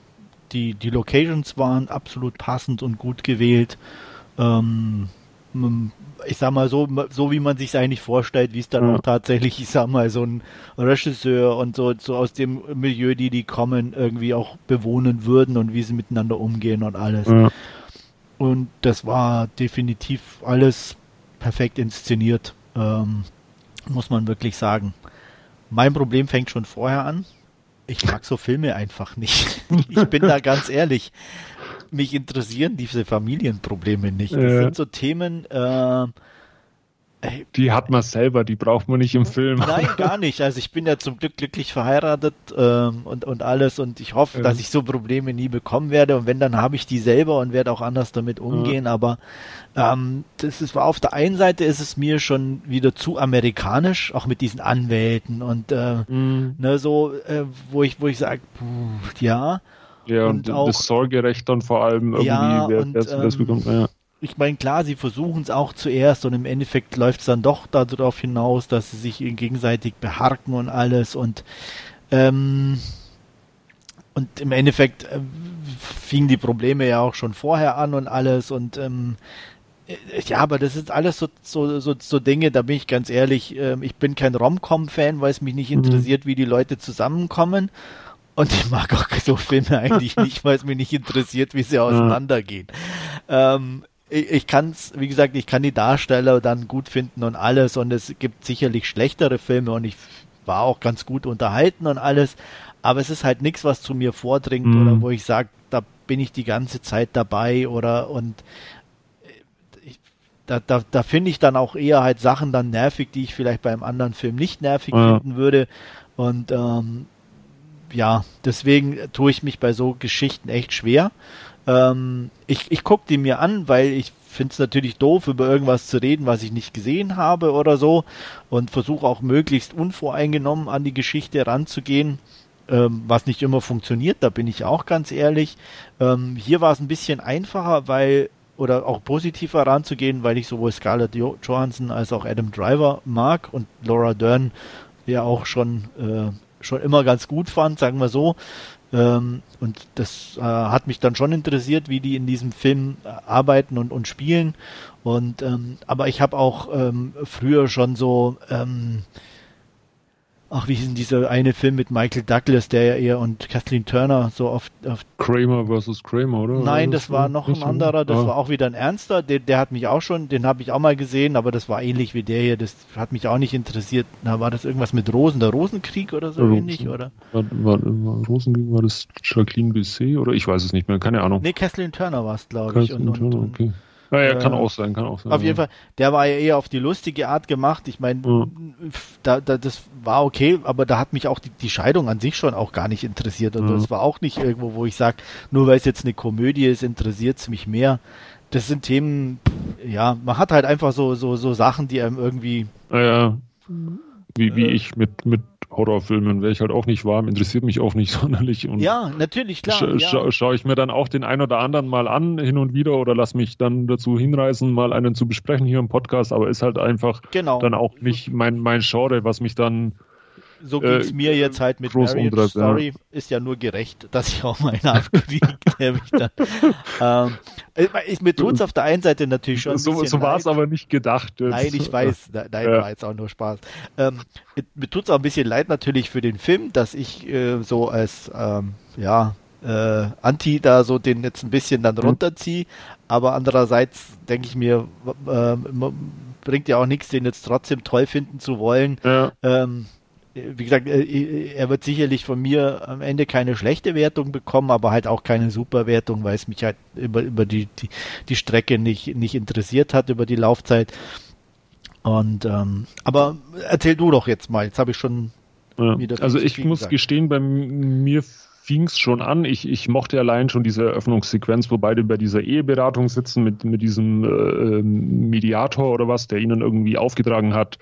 die, die Locations waren absolut passend und gut gewählt. Ähm, ich sag mal so, so wie man sich eigentlich vorstellt, wie es dann ja. auch tatsächlich, ich sag mal, so ein Regisseur und so, so aus dem Milieu, die die kommen, irgendwie auch bewohnen würden und wie sie miteinander umgehen und alles. Ja. Und das war definitiv alles perfekt inszeniert, ähm, muss man wirklich sagen. Mein Problem fängt schon vorher an. Ich mag so Filme einfach nicht. Ich bin da ganz ehrlich. Mich interessieren diese Familienprobleme nicht. Das ja. sind so Themen, äh, die hat man selber, die braucht man nicht im Film. Nein, gar nicht. Also ich bin ja zum Glück glücklich verheiratet ähm, und, und alles und ich hoffe, ja. dass ich so Probleme nie bekommen werde und wenn, dann habe ich die selber und werde auch anders damit umgehen, ja. aber ähm, das ist, auf der einen Seite ist es mir schon wieder zu amerikanisch, auch mit diesen Anwälten und äh, mhm. ne, so, äh, wo ich, wo ich sage, ja. Ja, und, und auch, das Sorgerecht dann vor allem irgendwie, ja, wer, und, wer das ähm, bekommt, ja ich meine, klar, sie versuchen es auch zuerst und im Endeffekt läuft es dann doch darauf hinaus, dass sie sich gegenseitig beharken und alles und ähm, und im Endeffekt äh, fingen die Probleme ja auch schon vorher an und alles und ähm, äh, ja, aber das ist alles so, so, so, so Dinge, da bin ich ganz ehrlich, äh, ich bin kein Rom-Com-Fan, weil es mich nicht mhm. interessiert, wie die Leute zusammenkommen. Und ich mag auch so Filme eigentlich nicht, weil es mich nicht interessiert, wie sie auseinandergehen. Ähm, ich, ich kann es, wie gesagt, ich kann die Darsteller dann gut finden und alles und es gibt sicherlich schlechtere Filme und ich war auch ganz gut unterhalten und alles, aber es ist halt nichts, was zu mir vordringt mhm. oder wo ich sage, da bin ich die ganze Zeit dabei oder und äh, ich, da, da, da finde ich dann auch eher halt Sachen dann nervig, die ich vielleicht beim anderen Film nicht nervig ja. finden würde und ähm, ja, deswegen tue ich mich bei so Geschichten echt schwer. Ähm, ich ich gucke die mir an, weil ich finde es natürlich doof, über irgendwas zu reden, was ich nicht gesehen habe oder so und versuche auch möglichst unvoreingenommen an die Geschichte ranzugehen ähm, was nicht immer funktioniert, da bin ich auch ganz ehrlich. Ähm, hier war es ein bisschen einfacher, weil oder auch positiver ranzugehen, weil ich sowohl Scarlett Johansson als auch Adam Driver mag und Laura Dern ja auch schon äh, schon immer ganz gut fand, sagen wir so. Ähm, und das äh, hat mich dann schon interessiert, wie die in diesem Film äh, arbeiten und, und spielen. Und ähm, aber ich habe auch ähm, früher schon so ähm, Ach, wie hieß denn dieser eine Film mit Michael Douglas, der ja eher und Kathleen Turner so oft. oft Kramer versus Kramer, oder? Nein, das, das war noch ein anderer, das ah. war auch wieder ein ernster, der, der hat mich auch schon, den habe ich auch mal gesehen, aber das war ähnlich wie der hier, das hat mich auch nicht interessiert. Na, war das irgendwas mit Rosen, der Rosenkrieg oder so Rosen, ähnlich, oder? War, war, war Rosenkrieg, war das Jacqueline Bisset oder ich weiß es nicht mehr, keine Ahnung. Nee, Kathleen Turner war es, glaube ich. Und, Turner, und, okay. Ja, ja, kann äh, auch sein, kann auch sein. Auf jeden Fall, der war ja eher auf die lustige Art gemacht. Ich meine, ja. da, da, das war okay, aber da hat mich auch die, die Scheidung an sich schon auch gar nicht interessiert. Also ja. das war auch nicht irgendwo, wo ich sage, nur weil es jetzt eine Komödie ist, interessiert es mich mehr. Das sind Themen, ja, man hat halt einfach so, so, so Sachen, die einem irgendwie. Ja, ja. Wie, wie äh, ich mit, mit Horrorfilmen wäre ich halt auch nicht warm, interessiert mich auch nicht sonderlich. Und ja, natürlich, klar. Scha ja. Schaue ich mir dann auch den einen oder anderen mal an, hin und wieder, oder lass mich dann dazu hinreißen, mal einen zu besprechen hier im Podcast, aber ist halt einfach genau. dann auch nicht mein, mein Genre, was mich dann so ging es äh, mir jetzt halt mit Marriage Story. Ja. Ist ja nur gerecht, dass ich auch mal einen abkriege. Ähm, ich, mir tut es auf der einen Seite natürlich schon. so so war es aber nicht gedacht. Jetzt. Nein, ich weiß. Nein, ja. war jetzt auch nur Spaß. Ähm, mir tut es auch ein bisschen leid natürlich für den Film, dass ich äh, so als ähm, ja äh, Anti da so den jetzt ein bisschen dann mhm. runterziehe. Aber andererseits denke ich mir, äh, bringt ja auch nichts, den jetzt trotzdem toll finden zu wollen. Ja. Ähm, wie gesagt, äh, er wird sicherlich von mir am Ende keine schlechte Wertung bekommen, aber halt auch keine super Wertung, weil es mich halt über, über die, die, die Strecke nicht, nicht interessiert hat, über die Laufzeit. Und ähm, aber erzähl du doch jetzt mal, jetzt habe ich schon ja. wieder. Also ich muss gesagt. gestehen, bei mir fing es schon an. Ich, ich mochte allein schon diese Eröffnungssequenz, wo beide bei dieser Eheberatung sitzen mit, mit diesem äh, ähm, Mediator oder was, der ihnen irgendwie aufgetragen hat,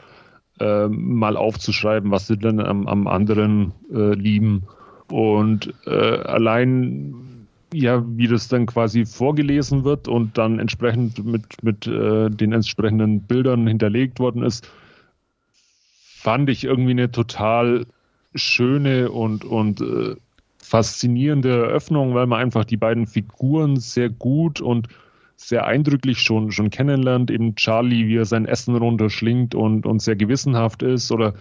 äh, mal aufzuschreiben, was sie denn am, am anderen äh, lieben. Und äh, allein, ja, wie das dann quasi vorgelesen wird und dann entsprechend mit, mit äh, den entsprechenden Bildern hinterlegt worden ist, fand ich irgendwie eine total schöne und, und äh, faszinierende Eröffnung, weil man einfach die beiden Figuren sehr gut und sehr eindrücklich schon, schon kennenlernt. Eben Charlie, wie er sein Essen runterschlingt und, und sehr gewissenhaft ist. Oder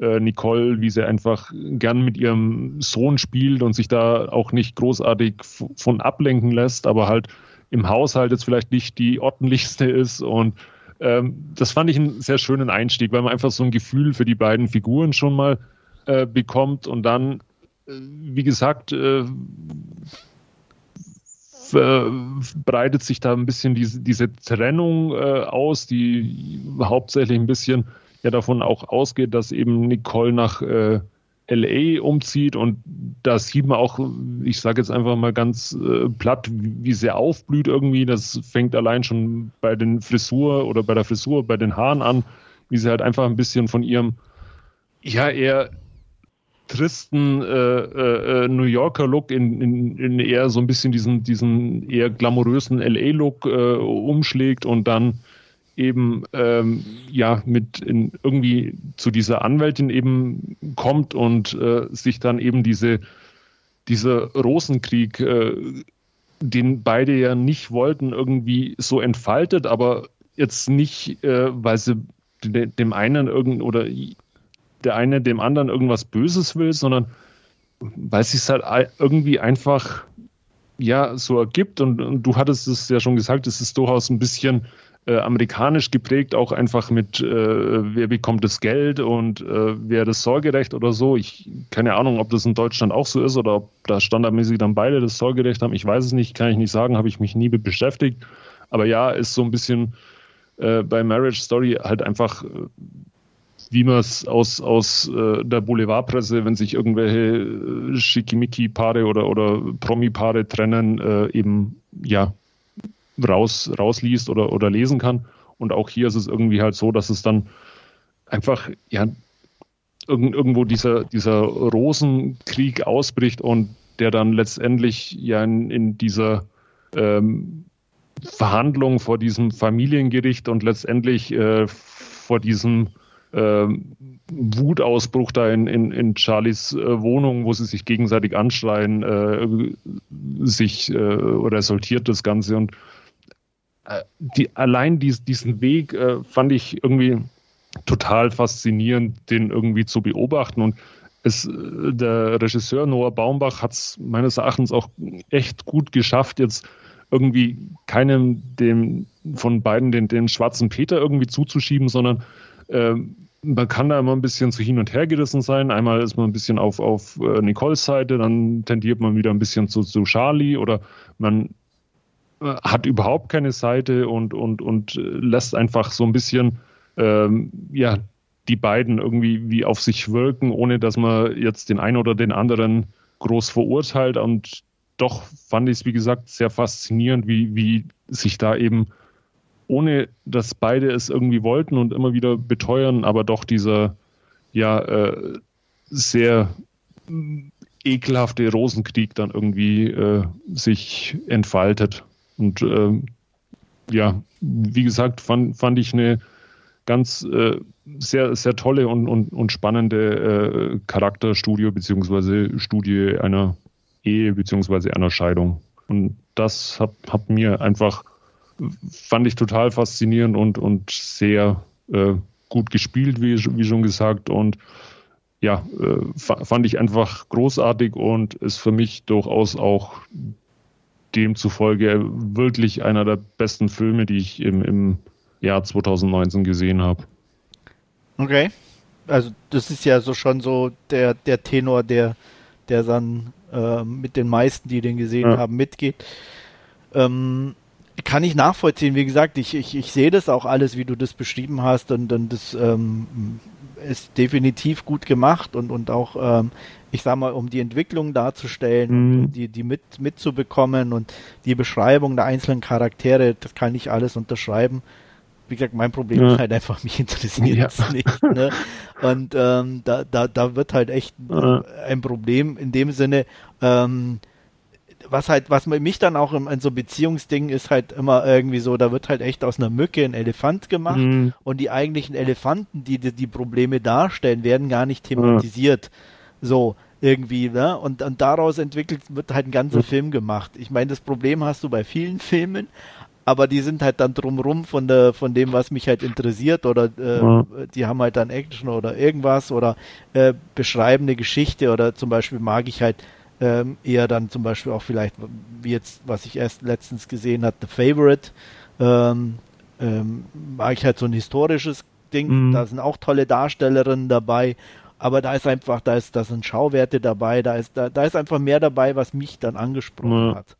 äh, Nicole, wie sie einfach gern mit ihrem Sohn spielt und sich da auch nicht großartig von ablenken lässt, aber halt im Haushalt jetzt vielleicht nicht die ordentlichste ist. Und ähm, das fand ich einen sehr schönen Einstieg, weil man einfach so ein Gefühl für die beiden Figuren schon mal äh, bekommt. Und dann, äh, wie gesagt, äh, breitet sich da ein bisschen diese, diese Trennung äh, aus, die hauptsächlich ein bisschen ja davon auch ausgeht, dass eben Nicole nach äh, LA umzieht und da sieht man auch, ich sage jetzt einfach mal ganz äh, platt, wie, wie sie aufblüht irgendwie. Das fängt allein schon bei den Frisur oder bei der Frisur, bei den Haaren an, wie sie halt einfach ein bisschen von ihrem ja eher tristen äh, äh, äh, New Yorker Look in, in, in, eher so ein bisschen diesen, diesen eher glamourösen LA-Look äh, umschlägt und dann eben ähm, ja mit in, irgendwie zu dieser Anwältin eben kommt und äh, sich dann eben diese dieser Rosenkrieg, den beide ja nicht wollten, irgendwie so entfaltet, aber jetzt nicht, äh, weil sie dem einen irgend oder der eine dem anderen irgendwas Böses will, sondern weil es sich halt irgendwie einfach ja so ergibt und, und, du hattest es ja schon gesagt, es ist durchaus ein bisschen äh, amerikanisch geprägt, auch einfach mit äh, wer bekommt das Geld und äh, wer das Sorgerecht oder so. Ich keine Ahnung, ob das in Deutschland auch so ist oder ob da standardmäßig dann beide das Sorgerecht haben. Ich weiß es nicht, kann ich nicht sagen, habe ich mich nie mit beschäftigt. Aber ja, ist so ein bisschen äh, bei Marriage Story halt einfach äh, wie man es aus, aus äh, der Boulevardpresse, wenn sich irgendwelche äh, Schickimicki-Paare oder, oder Promi-Paare trennen, äh, eben ja raus, rausliest oder, oder lesen kann. Und auch hier ist es irgendwie halt so, dass es dann einfach ja irgendwo dieser, dieser Rosenkrieg ausbricht und der dann letztendlich ja in, in dieser ähm, Verhandlung vor diesem Familiengericht und letztendlich äh, vor diesem äh, Wutausbruch da in, in, in Charlies äh, Wohnung, wo sie sich gegenseitig anschreien, äh, sich äh, resultiert das Ganze. Und äh, die, allein dies, diesen Weg äh, fand ich irgendwie total faszinierend, den irgendwie zu beobachten. Und es, der Regisseur Noah Baumbach hat es meines Erachtens auch echt gut geschafft, jetzt irgendwie keinem dem von beiden den, den schwarzen Peter irgendwie zuzuschieben, sondern äh, man kann da immer ein bisschen zu hin und her gerissen sein. Einmal ist man ein bisschen auf, auf äh, Nicoles Seite, dann tendiert man wieder ein bisschen zu, zu Charlie oder man äh, hat überhaupt keine Seite und, und, und lässt einfach so ein bisschen ähm, ja, die beiden irgendwie wie auf sich wirken, ohne dass man jetzt den einen oder den anderen groß verurteilt. Und doch fand ich es, wie gesagt, sehr faszinierend, wie, wie sich da eben, ohne dass beide es irgendwie wollten und immer wieder beteuern, aber doch dieser ja äh, sehr ekelhafte Rosenkrieg dann irgendwie äh, sich entfaltet. Und äh, ja, wie gesagt, fand, fand ich eine ganz äh, sehr, sehr tolle und, und, und spannende äh, Charakterstudie beziehungsweise Studie einer Ehe beziehungsweise einer Scheidung. Und das hat, hat mir einfach, fand ich total faszinierend und, und sehr äh, gut gespielt, wie, wie schon gesagt. Und ja, äh, fand ich einfach großartig und ist für mich durchaus auch demzufolge wirklich einer der besten Filme, die ich im, im Jahr 2019 gesehen habe. Okay. Also das ist ja so schon so der, der Tenor, der, der dann äh, mit den meisten, die den gesehen ja. haben, mitgeht. Ähm, kann ich nachvollziehen. Wie gesagt, ich, ich, ich sehe das auch alles, wie du das beschrieben hast und, und das ähm, ist definitiv gut gemacht und, und auch, ähm, ich sag mal, um die Entwicklung darzustellen mhm. und die, die mit, mitzubekommen und die Beschreibung der einzelnen Charaktere, das kann ich alles unterschreiben wie gesagt, mein Problem ja. ist halt einfach, mich interessiert ja. es nicht. Ne? Und ähm, da, da, da wird halt echt ja. ein Problem in dem Sinne, ähm, was halt, was mich dann auch in, in so Beziehungsdingen ist halt immer irgendwie so, da wird halt echt aus einer Mücke ein Elefant gemacht mhm. und die eigentlichen Elefanten, die, die die Probleme darstellen, werden gar nicht thematisiert. So, irgendwie, ne? Und, und daraus entwickelt wird halt ein ganzer Film gemacht. Ich meine, das Problem hast du bei vielen Filmen, aber die sind halt dann drumrum von der von dem, was mich halt interessiert oder äh, ja. die haben halt dann Action oder irgendwas oder äh, beschreiben eine Geschichte oder zum Beispiel mag ich halt ähm, eher dann zum Beispiel auch vielleicht wie jetzt, was ich erst letztens gesehen habe, The Favorite, ähm, ähm, mag ich halt so ein historisches Ding, mhm. da sind auch tolle Darstellerinnen dabei aber da ist einfach, da ist, da sind Schauwerte dabei, da ist, da, da ist einfach mehr dabei, was mich dann angesprochen ja. hat.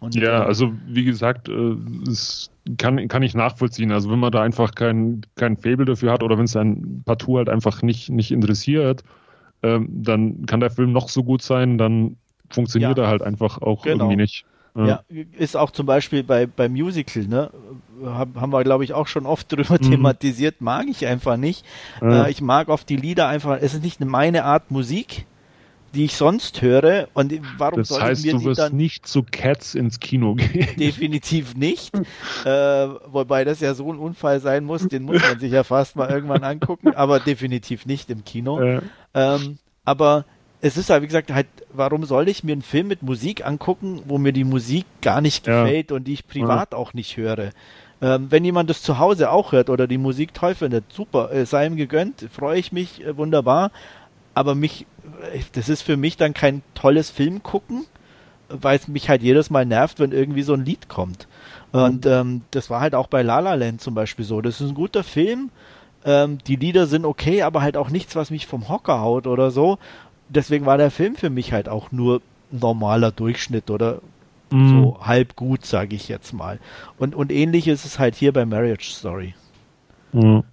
Und, ja, äh, also wie gesagt, äh, es kann, kann ich nachvollziehen. Also wenn man da einfach kein, kein Fable dafür hat oder wenn es ein Partout halt einfach nicht, nicht interessiert, ähm, dann kann der Film noch so gut sein, dann funktioniert ja. er halt einfach auch genau. irgendwie nicht. Ja. ja. ist auch zum Beispiel bei, bei Musical, ne? haben wir, glaube ich, auch schon oft drüber mhm. thematisiert, mag ich einfach nicht. Ja. Äh, ich mag oft die Lieder einfach, es ist nicht meine Art Musik, die ich sonst höre. Und warum das heißt, mir du wirst dann nicht zu Cats ins Kino gehen? Definitiv nicht. äh, wobei das ja so ein Unfall sein muss, den muss man sich ja fast mal irgendwann angucken, aber definitiv nicht im Kino. Äh. Ähm, aber es ist halt, wie gesagt, halt, warum soll ich mir einen Film mit Musik angucken, wo mir die Musik gar nicht gefällt ja. und die ich privat ja. auch nicht höre? Ähm, wenn jemand das zu Hause auch hört oder die Musik toll findet, super, äh, sei ihm gegönnt, freue ich mich, äh, wunderbar aber mich, das ist für mich dann kein tolles Film gucken, weil es mich halt jedes Mal nervt, wenn irgendwie so ein Lied kommt. Und mhm. ähm, das war halt auch bei La La Land zum Beispiel so. Das ist ein guter Film. Ähm, die Lieder sind okay, aber halt auch nichts, was mich vom Hocker haut oder so. Deswegen war der Film für mich halt auch nur normaler Durchschnitt oder mhm. so halb gut, sage ich jetzt mal. Und, und ähnlich ist es halt hier bei Marriage Story. Mhm.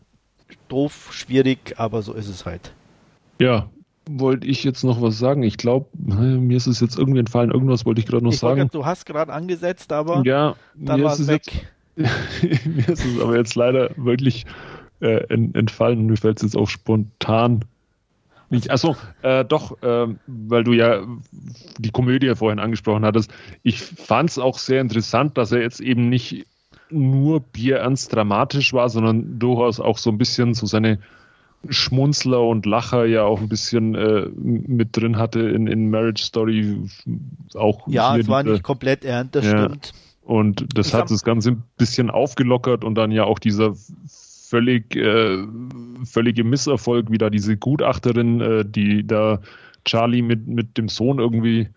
doof, schwierig, aber so ist es halt. Ja, wollte ich jetzt noch was sagen. Ich glaube, mir ist es jetzt irgendwie entfallen. Irgendwas wollte ich gerade noch ich sagen. Grad, du hast gerade angesetzt, aber ja, dann war es weg. Jetzt, mir ist es aber jetzt leider wirklich äh, entfallen. Mir fällt es jetzt auch spontan nicht. Achso, äh, doch, äh, weil du ja die Komödie vorhin angesprochen hattest. Ich fand es auch sehr interessant, dass er jetzt eben nicht nur bierernst dramatisch war, sondern durchaus auch so ein bisschen so seine Schmunzler und Lacher ja auch ein bisschen äh, mit drin hatte in, in Marriage Story. Auch ja, es war nicht komplett ernst, das ja, stimmt. Und das ich hat das Ganze ein bisschen aufgelockert und dann ja auch dieser völlig äh, völlige Misserfolg, wie da diese Gutachterin, äh, die da Charlie mit, mit dem Sohn irgendwie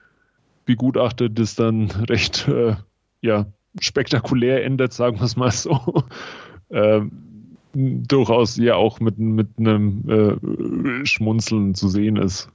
begutachtet, das dann recht äh, ja, spektakulär endet, sagen wir es mal so. Ähm, durchaus ja auch mit, mit einem äh, Schmunzeln zu sehen ist.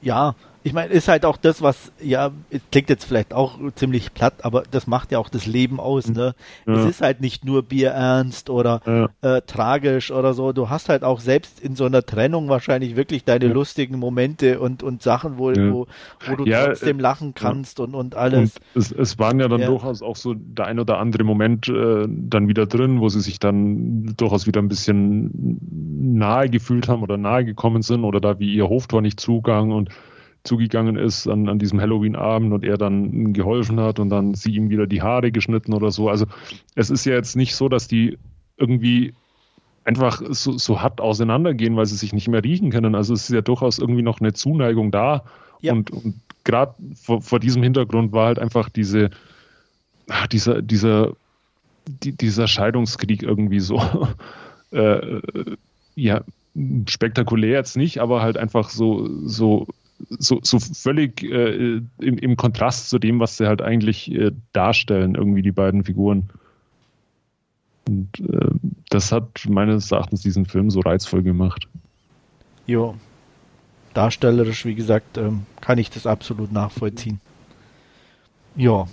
Ja, ich meine, ist halt auch das, was, ja, klingt jetzt vielleicht auch ziemlich platt, aber das macht ja auch das Leben aus, ne? Ja. Es ist halt nicht nur bierernst oder ja. äh, tragisch oder so. Du hast halt auch selbst in so einer Trennung wahrscheinlich wirklich deine ja. lustigen Momente und, und Sachen, wo, wo, wo du trotzdem lachen kannst und, und alles. Und es, es waren ja dann durchaus auch so der ein oder andere Moment äh, dann wieder drin, wo sie sich dann durchaus wieder ein bisschen nahe gefühlt haben oder nahe gekommen sind oder da wie ihr Hoftor nicht zugang und zugegangen ist an, an diesem Halloween-Abend und er dann geholfen hat und dann sie ihm wieder die Haare geschnitten oder so. Also es ist ja jetzt nicht so, dass die irgendwie einfach so, so hart auseinandergehen, weil sie sich nicht mehr riechen können. Also es ist ja durchaus irgendwie noch eine Zuneigung da. Ja. Und, und gerade vor, vor, diesem Hintergrund war halt einfach diese, dieser, dieser, die, dieser Scheidungskrieg irgendwie so, äh, ja, spektakulär jetzt nicht, aber halt einfach so, so so, so völlig äh, im, im, Kontrast zu dem, was sie halt eigentlich äh, darstellen, irgendwie die beiden Figuren. Und äh, das hat meines Erachtens diesen Film so reizvoll gemacht. Jo. Darstellerisch, wie gesagt, ähm, kann ich das absolut nachvollziehen. Ja.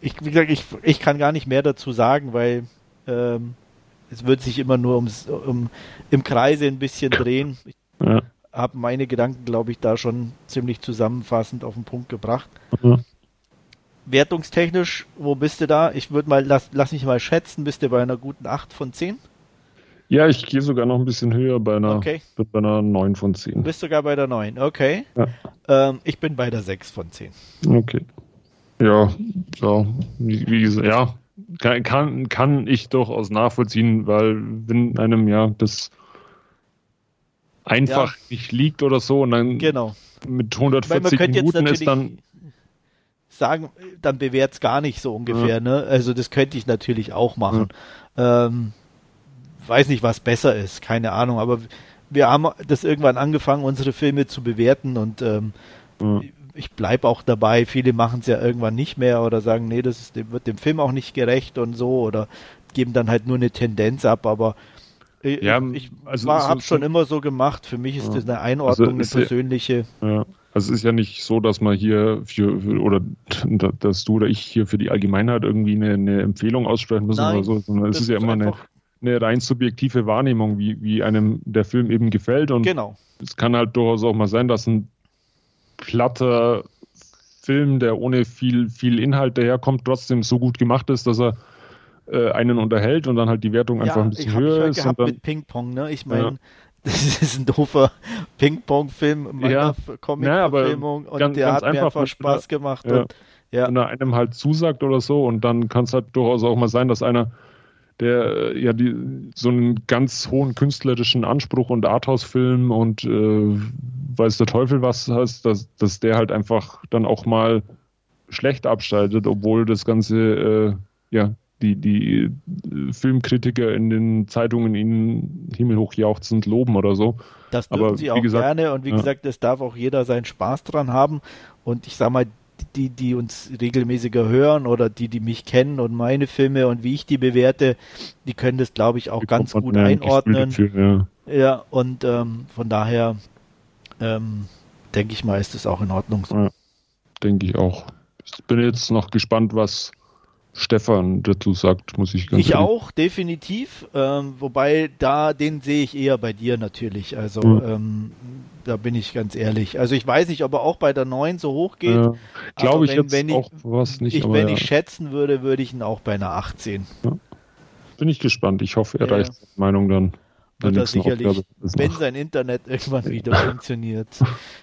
Ich, wie gesagt, ich, ich kann gar nicht mehr dazu sagen, weil ähm, es wird sich immer nur ums, um, im Kreise ein bisschen drehen. Ja habe meine Gedanken, glaube ich, da schon ziemlich zusammenfassend auf den Punkt gebracht. Mhm. Wertungstechnisch, wo bist du da? Ich würde mal, lass, lass mich mal schätzen, bist du bei einer guten 8 von 10? Ja, ich gehe sogar noch ein bisschen höher bei einer, okay. bei einer 9 von 10. Du bist sogar bei der 9, okay. Ja. Ähm, ich bin bei der 6 von 10. Okay. Ja, so, wie, wie ja, kann, kann, kann ich durchaus nachvollziehen, weil wenn einem ja das einfach ja. nicht liegt oder so und dann genau. mit 140 Minuten ist dann sagen, dann bewährt es gar nicht so ungefähr. Ja. Ne? Also das könnte ich natürlich auch machen. Ja. Ähm, weiß nicht, was besser ist, keine Ahnung, aber wir haben das irgendwann angefangen, unsere Filme zu bewerten und ähm, ja. ich bleibe auch dabei. Viele machen es ja irgendwann nicht mehr oder sagen, nee, das ist, wird dem Film auch nicht gerecht und so oder geben dann halt nur eine Tendenz ab, aber ja, ich also habe schon so, immer so gemacht. Für mich ist ja. das eine Einordnung, also eine persönliche. Ja, also es ist ja nicht so, dass man hier für, für, oder dass du oder ich hier für die Allgemeinheit irgendwie eine, eine Empfehlung aussprechen müssen Nein, oder so, sondern es ist ja immer eine, eine rein subjektive Wahrnehmung, wie, wie einem der Film eben gefällt. Und genau. es kann halt durchaus auch mal sein, dass ein platter Film, der ohne viel, viel Inhalt daherkommt, trotzdem so gut gemacht ist, dass er äh, einen unterhält und dann halt die Wertung einfach ja, ein bisschen höher halt ist. Gehabt dann, mit Ping-Pong, ne? Ich meine, ja. das ist ein doofer Ping-Pong-Film, ja, Comic-Verfilmung und ganz, der ganz hat mir einfach Spaß gemacht. Ja. Und, ja. Wenn er einem halt zusagt oder so und dann kann es halt durchaus auch mal sein, dass einer der ja die, so einen ganz hohen künstlerischen Anspruch und Arthouse-Film und äh, weiß der Teufel was heißt, dass, dass der halt einfach dann auch mal schlecht abschaltet, obwohl das Ganze äh, ja die, die äh, Filmkritiker in den Zeitungen ihn himmelhoch jauchzend loben oder so. Das dürfen Aber, sie auch gesagt, gerne und wie ja. gesagt, es darf auch jeder seinen Spaß dran haben. Und ich sag mal, die, die uns regelmäßiger hören oder die, die mich kennen und meine Filme und wie ich die bewerte, die können das, glaube ich, auch die ganz gut einordnen. Dafür, ja. ja. und ähm, von daher ähm, denke ich mal, ist das auch in Ordnung. Ja, denke ich auch. Ich bin jetzt noch gespannt, was Stefan dazu sagt, muss ich ganz Ich ehrlich. auch, definitiv. Ähm, wobei da, den sehe ich eher bei dir natürlich. Also mhm. ähm, da bin ich ganz ehrlich. Also ich weiß nicht, ob er auch bei der 9 so hoch geht. Ja, Glaube ich wenn, jetzt wenn ich, auch was nicht. Ich, wenn ja. ich schätzen würde, würde ich ihn auch bei einer 18. Ja. Bin ich gespannt. Ich hoffe, er reicht die Meinung dann wird er sicherlich, wenn sein Internet irgendwann wieder funktioniert,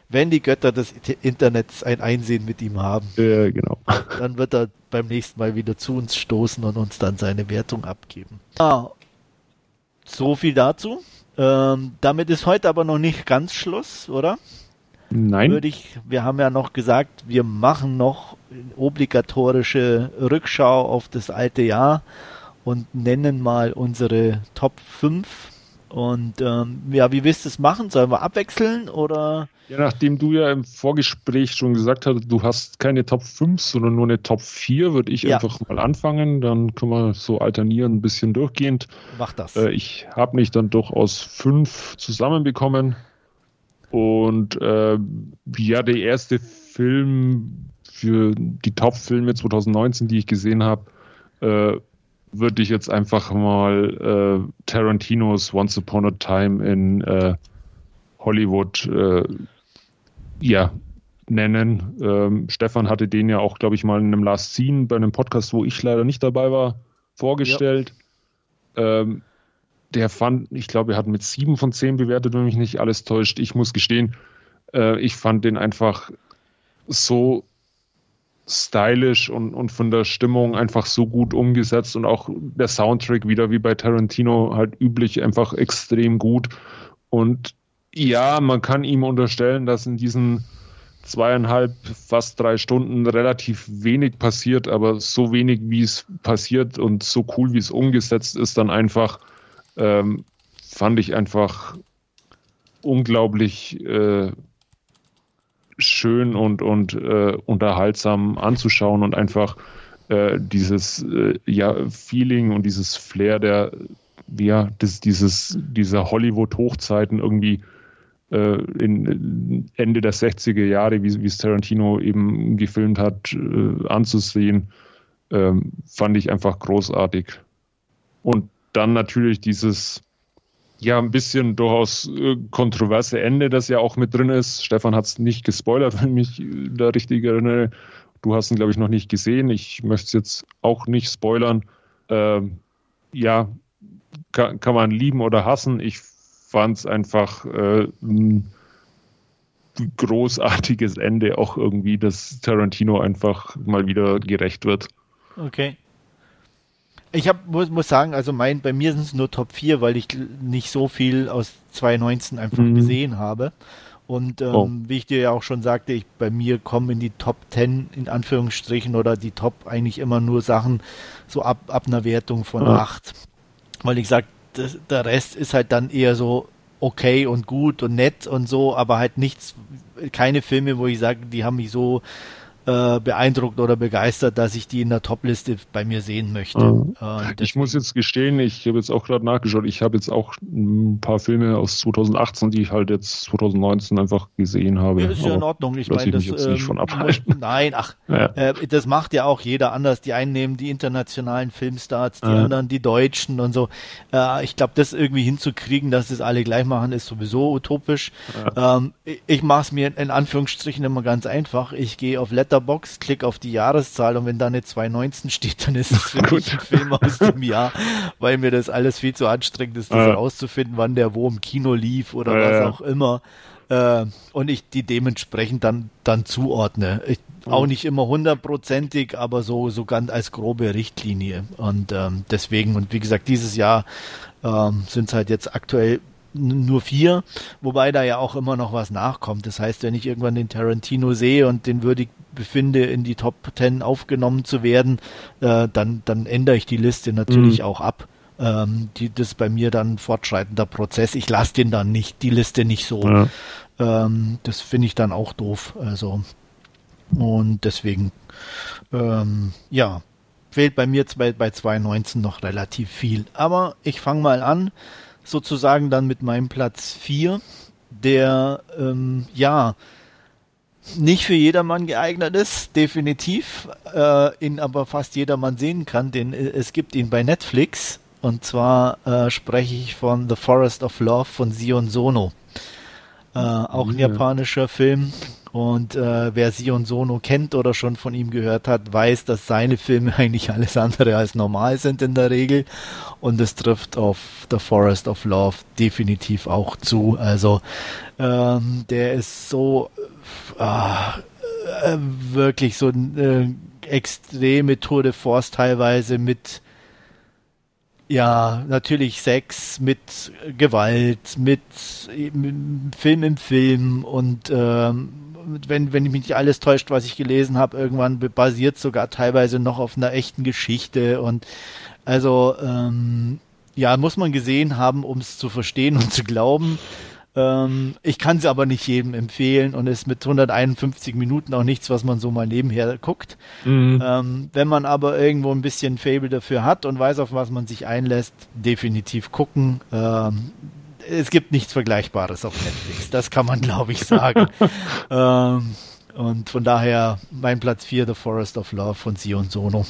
wenn die Götter des Internets ein Einsehen mit ihm haben, ja, genau. dann wird er beim nächsten Mal wieder zu uns stoßen und uns dann seine Wertung abgeben. Ah, so viel dazu. Ähm, damit ist heute aber noch nicht ganz Schluss, oder? Nein. Würde ich, wir haben ja noch gesagt, wir machen noch obligatorische Rückschau auf das alte Jahr und nennen mal unsere Top 5 und ähm, ja, wie willst du es machen? Sollen wir abwechseln oder? Ja, nachdem du ja im Vorgespräch schon gesagt hast, du hast keine Top 5, sondern nur eine Top 4, würde ich ja. einfach mal anfangen. Dann können wir so alternieren, ein bisschen durchgehend. Mach das. Äh, ich habe mich dann durchaus fünf zusammenbekommen. Und äh, ja, der erste Film für die Top-Filme 2019, die ich gesehen habe, äh, würde ich jetzt einfach mal äh, Tarantinos Once Upon a Time in äh, Hollywood äh, ja, nennen. Ähm, Stefan hatte den ja auch, glaube ich, mal in einem Last Scene bei einem Podcast, wo ich leider nicht dabei war, vorgestellt. Ja. Ähm, der fand, ich glaube, er hat mit sieben von zehn bewertet, wenn mich nicht alles täuscht. Ich muss gestehen, äh, ich fand den einfach so stylisch und, und von der Stimmung einfach so gut umgesetzt und auch der Soundtrack wieder wie bei Tarantino halt üblich einfach extrem gut. Und ja, man kann ihm unterstellen, dass in diesen zweieinhalb, fast drei Stunden relativ wenig passiert, aber so wenig, wie es passiert und so cool, wie es umgesetzt ist, dann einfach, ähm, fand ich einfach unglaublich äh, schön und, und äh, unterhaltsam anzuschauen und einfach äh, dieses äh, ja, Feeling und dieses Flair der, ja, des, dieses, dieser Hollywood-Hochzeiten irgendwie äh, in Ende der 60er Jahre, wie, wie es Tarantino eben gefilmt hat, äh, anzusehen, ähm, fand ich einfach großartig. Und dann natürlich dieses ja ein bisschen durchaus äh, kontroverse Ende, das ja auch mit drin ist. Stefan hat es nicht gespoilert, wenn ich mich da richtig erinnere. Du hast ihn, glaube ich, noch nicht gesehen. Ich möchte es jetzt auch nicht spoilern. Ähm, ja, kann, kann, man lieben oder hassen. Ich fand es einfach äh, ein großartiges Ende, auch irgendwie, dass Tarantino einfach mal wieder gerecht wird. Okay. Ich hab, muss, muss sagen, also mein, bei mir sind es nur Top 4, weil ich nicht so viel aus 2019 einfach mhm. gesehen habe. Und ähm, oh. wie ich dir ja auch schon sagte, ich, bei mir kommen in die Top 10 in Anführungsstrichen oder die Top eigentlich immer nur Sachen so ab, ab einer Wertung von ja. 8. Weil ich sage, der Rest ist halt dann eher so okay und gut und nett und so, aber halt nichts, keine Filme, wo ich sage, die haben mich so äh, beeindruckt oder begeistert, dass ich die in der Topliste bei mir sehen möchte. Mhm. Äh, ich muss jetzt gestehen, ich habe jetzt auch gerade nachgeschaut, ich habe jetzt auch ein paar Filme aus 2018, die ich halt jetzt 2019 einfach gesehen habe. Ja, ist ja in Ordnung. Ich meine, das jetzt ähm, nicht von abhalten. Nein, ach, ja. äh, das macht ja auch jeder anders. Die einen nehmen die internationalen Filmstarts, die ja. anderen die Deutschen und so. Äh, ich glaube, das irgendwie hinzukriegen, dass das alle gleich machen, ist sowieso utopisch. Ähm, ich mache es mir in Anführungsstrichen immer ganz einfach. Ich gehe auf Let Letterbox, klick auf die Jahreszahl und wenn da eine 219 steht, dann ist es für mich ein Film aus dem Jahr, weil mir das alles viel zu anstrengend ist, das ja. rauszufinden, wann der wo im Kino lief oder ja, was ja. auch immer. Äh, und ich die dementsprechend dann, dann zuordne. Ich, auch nicht immer hundertprozentig, aber so, so ganz als grobe Richtlinie. Und ähm, deswegen, und wie gesagt, dieses Jahr ähm, sind es halt jetzt aktuell nur vier, wobei da ja auch immer noch was nachkommt. Das heißt, wenn ich irgendwann den Tarantino sehe und den würdig befinde, in die Top Ten aufgenommen zu werden, äh, dann, dann ändere ich die Liste natürlich mhm. auch ab. Ähm, die, das ist bei mir dann ein fortschreitender Prozess. Ich lasse den dann nicht, die Liste nicht so. Ja. Ähm, das finde ich dann auch doof. Also, und deswegen, ähm, ja, fehlt bei mir bei, bei 2019 noch relativ viel. Aber ich fange mal an sozusagen dann mit meinem Platz 4, der, ähm, ja, nicht für jedermann geeignet ist, definitiv, äh, ihn aber fast jedermann sehen kann, denn äh, es gibt ihn bei Netflix und zwar äh, spreche ich von The Forest of Love von Sion Sono. Äh, auch ein japanischer Film. Und äh, wer Sion Sono kennt oder schon von ihm gehört hat, weiß, dass seine Filme eigentlich alles andere als normal sind in der Regel. Und es trifft auf The Forest of Love definitiv auch zu. Also ähm, der ist so äh, äh, wirklich so eine äh, extreme Tour de Force teilweise mit ja, natürlich Sex mit Gewalt, mit, mit Film im Film und ähm, wenn, wenn mich nicht alles täuscht, was ich gelesen habe, irgendwann basiert sogar teilweise noch auf einer echten Geschichte und also ähm, ja, muss man gesehen haben, um es zu verstehen und zu glauben. Ähm, ich kann sie aber nicht jedem empfehlen und ist mit 151 Minuten auch nichts, was man so mal nebenher guckt. Mhm. Ähm, wenn man aber irgendwo ein bisschen Fable dafür hat und weiß, auf was man sich einlässt, definitiv gucken. Ähm, es gibt nichts Vergleichbares auf Netflix. Das kann man, glaube ich, sagen. ähm, und von daher mein Platz 4, The Forest of Love von Sion Sono.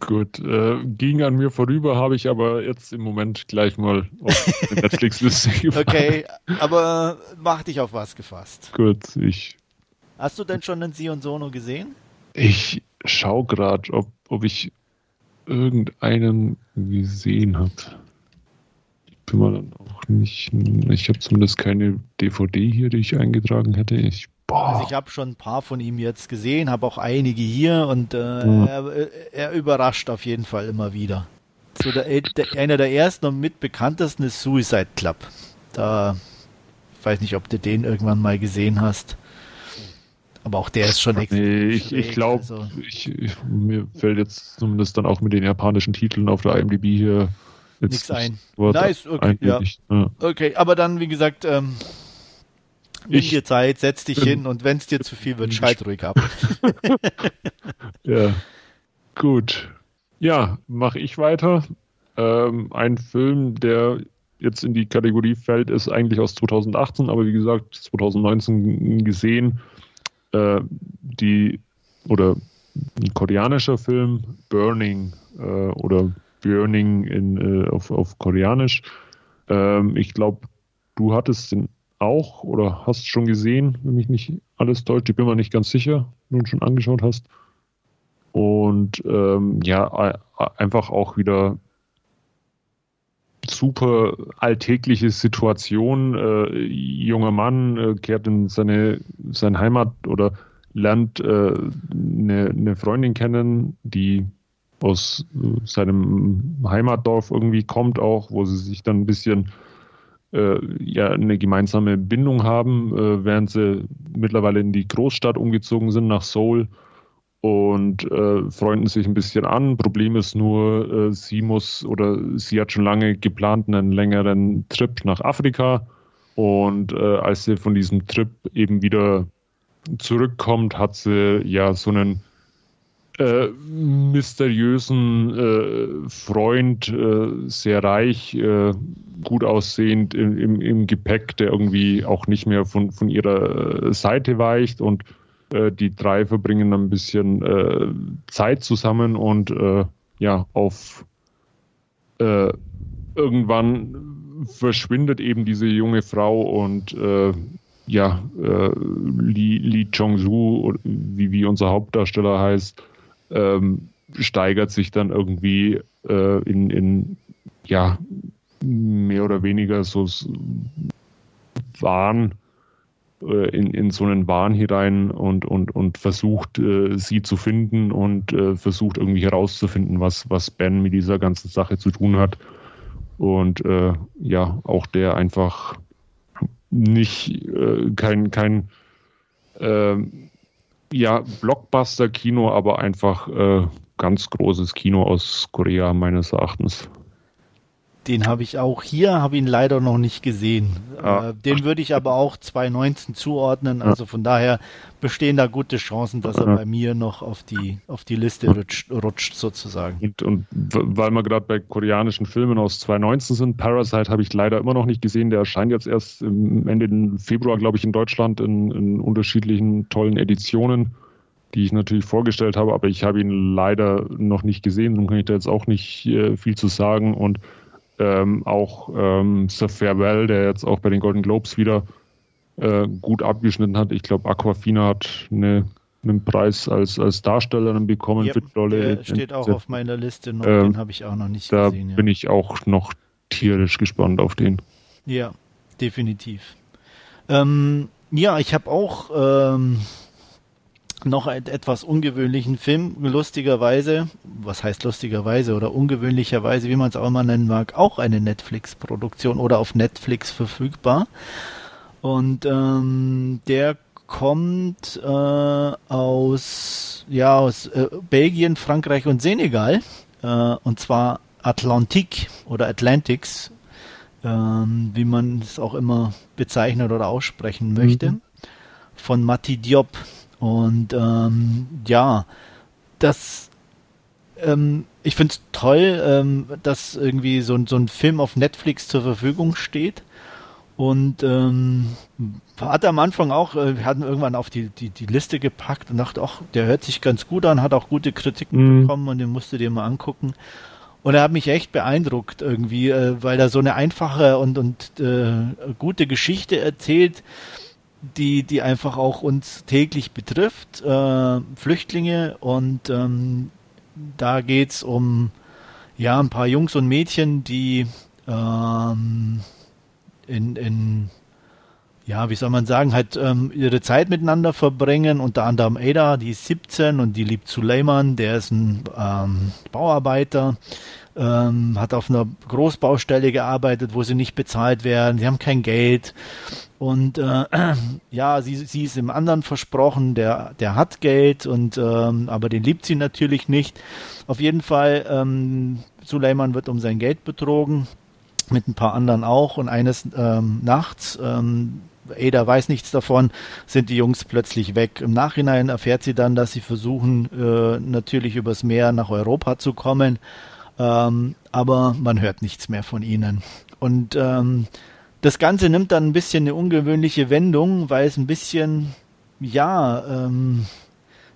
Gut, äh, ging an mir vorüber, habe ich aber jetzt im Moment gleich mal auf Netflix-Liste gemacht. Okay, aber mach dich auf was gefasst. Gut, ich. Hast du denn schon den Sion Sono gesehen? Ich schau gerade, ob, ob ich irgendeinen gesehen habe. Ich bin mal dann auch nicht. Ich habe zumindest keine DVD hier, die ich eingetragen hätte. Ich. Also ich habe schon ein paar von ihm jetzt gesehen, habe auch einige hier und äh, mhm. er, er, überrascht auf jeden Fall immer wieder. So der, der, einer der ersten und mit bekanntesten ist Suicide Club. Da ich weiß nicht, ob du den irgendwann mal gesehen hast. Aber auch der ist schon extrem. Nee, ich, ich glaube, also. mir fällt jetzt zumindest dann auch mit den japanischen Titeln auf der IMDb hier nichts ein. Nice, okay, ja. ja. Okay, aber dann, wie gesagt, ähm, Nimm ich, dir Zeit, setz dich hin und wenn es dir zu viel wird, schalt ruhig ab. ja, gut. Ja, mache ich weiter. Ähm, ein Film, der jetzt in die Kategorie fällt, ist eigentlich aus 2018, aber wie gesagt, 2019 gesehen. Äh, die oder ein koreanischer Film, Burning äh, oder Burning in, äh, auf, auf Koreanisch. Ähm, ich glaube, du hattest den auch oder hast schon gesehen, wenn mich nicht alles täuscht. Ich bin mir nicht ganz sicher, wenn du schon angeschaut hast. Und ähm, ja, einfach auch wieder super alltägliche Situation. Äh, junger Mann äh, kehrt in seine, seine Heimat oder lernt äh, eine, eine Freundin kennen, die aus seinem Heimatdorf irgendwie kommt auch, wo sie sich dann ein bisschen äh, ja eine gemeinsame Bindung haben, äh, während sie mittlerweile in die Großstadt umgezogen sind, nach Seoul und äh, freunden sich ein bisschen an. Problem ist nur, äh, sie muss oder sie hat schon lange geplant einen längeren Trip nach Afrika und äh, als sie von diesem Trip eben wieder zurückkommt, hat sie ja so einen äh, mysteriösen äh, Freund, äh, sehr reich, äh, gut aussehend im, im, im, Gepäck, der irgendwie auch nicht mehr von, von ihrer Seite weicht und äh, die drei verbringen ein bisschen äh, Zeit zusammen und ja, auf irgendwann verschwindet eben diese junge Frau und ja, Lee, Lee Chong-su, wie, wie unser Hauptdarsteller heißt, ähm, steigert sich dann irgendwie äh, in, in, ja, mehr oder weniger so Wahn, äh, in, in so einen Wahn hinein und, und, und versucht, äh, sie zu finden und äh, versucht irgendwie herauszufinden, was, was Ben mit dieser ganzen Sache zu tun hat. Und äh, ja, auch der einfach nicht äh, kein, kein ähm, ja, Blockbuster-Kino, aber einfach äh, ganz großes Kino aus Korea meines Erachtens. Den habe ich auch hier, habe ihn leider noch nicht gesehen. Ah. Äh, den würde ich aber auch 2019 zuordnen. Also von daher bestehen da gute Chancen, dass er bei mir noch auf die, auf die Liste rutscht, rutscht sozusagen. Und, und weil wir gerade bei koreanischen Filmen aus 2019 sind, Parasite habe ich leider immer noch nicht gesehen. Der erscheint jetzt erst Ende Februar, glaube ich, in Deutschland in, in unterschiedlichen tollen Editionen die ich natürlich vorgestellt habe, aber ich habe ihn leider noch nicht gesehen, darum kann ich da jetzt auch nicht äh, viel zu sagen. Und ähm, auch ähm, Sir Farewell, der jetzt auch bei den Golden Globes wieder äh, gut abgeschnitten hat. Ich glaube, Aquafina hat eine, einen Preis als, als Darstellerin bekommen yep, für. Der steht auch auf meiner Liste, noch, äh, den habe ich auch noch nicht da gesehen. Da bin ich auch noch tierisch gespannt auf den. Ja, definitiv. Ähm, ja, ich habe auch ähm, noch einen etwas ungewöhnlichen Film, lustigerweise, was heißt lustigerweise oder ungewöhnlicherweise, wie man es auch immer nennen mag, auch eine Netflix-Produktion oder auf Netflix verfügbar. Und ähm, der kommt äh, aus, ja, aus äh, Belgien, Frankreich und Senegal. Äh, und zwar Atlantik oder Atlantics, ähm, wie man es auch immer bezeichnen oder aussprechen möchte, mhm. von Mati Diop. Und ähm, ja, das ähm, ich finde es toll, ähm, dass irgendwie so, so ein Film auf Netflix zur Verfügung steht. Und ähm, hat am Anfang auch, äh, wir hatten irgendwann auf die, die, die Liste gepackt und dachte, ach, der hört sich ganz gut an, hat auch gute Kritiken mhm. bekommen und den musst du dir mal angucken. Und er hat mich echt beeindruckt irgendwie, äh, weil er so eine einfache und, und äh, gute Geschichte erzählt, die, die einfach auch uns täglich betrifft, äh, Flüchtlinge. Und ähm, da geht's um ja ein paar Jungs und Mädchen, die ähm, in, in ja, wie soll man sagen, halt ähm, ihre Zeit miteinander verbringen. Unter anderem Ada, die ist 17 und die liebt Suleiman, der ist ein ähm, Bauarbeiter, ähm, hat auf einer Großbaustelle gearbeitet, wo sie nicht bezahlt werden, sie haben kein Geld und äh, ja, sie, sie ist im anderen versprochen, der, der hat Geld und ähm, aber den liebt sie natürlich nicht. Auf jeden Fall, ähm, Suleiman wird um sein Geld betrogen, mit ein paar anderen auch. Und eines ähm, Nachts, ähm, Ada weiß nichts davon, sind die Jungs plötzlich weg. Im Nachhinein erfährt sie dann, dass sie versuchen, äh, natürlich übers Meer nach Europa zu kommen. Ähm, aber man hört nichts mehr von ihnen. Und ähm, das Ganze nimmt dann ein bisschen eine ungewöhnliche Wendung, weil es ein bisschen, ja, ähm,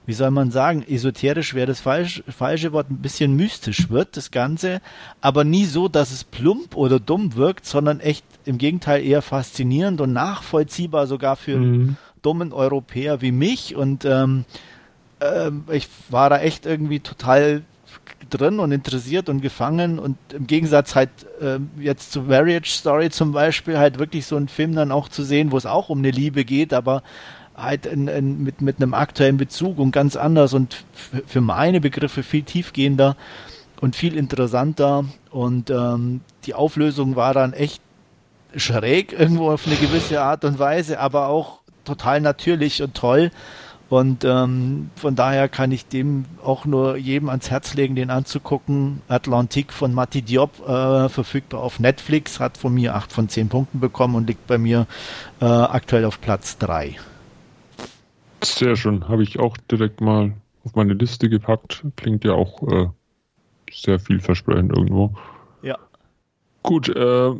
wie soll man sagen, esoterisch wäre das falsch, falsche Wort, ein bisschen mystisch wird, das Ganze, aber nie so, dass es plump oder dumm wirkt, sondern echt im Gegenteil eher faszinierend und nachvollziehbar sogar für mhm. dummen Europäer wie mich und ähm, äh, ich war da echt irgendwie total drin und interessiert und gefangen und im Gegensatz halt äh, jetzt zu Marriage Story zum Beispiel halt wirklich so einen Film dann auch zu sehen, wo es auch um eine Liebe geht, aber halt in, in, mit, mit einem aktuellen Bezug und ganz anders und für meine Begriffe viel tiefgehender und viel interessanter und ähm, die Auflösung war dann echt schräg irgendwo auf eine gewisse Art und Weise, aber auch total natürlich und toll. Und ähm, von daher kann ich dem auch nur jedem ans Herz legen, den anzugucken. Atlantik von Mati Diop, äh, verfügbar auf Netflix, hat von mir 8 von 10 Punkten bekommen und liegt bei mir äh, aktuell auf Platz 3. Sehr schön, habe ich auch direkt mal auf meine Liste gepackt. Klingt ja auch äh, sehr vielversprechend irgendwo. Ja. Gut, äh,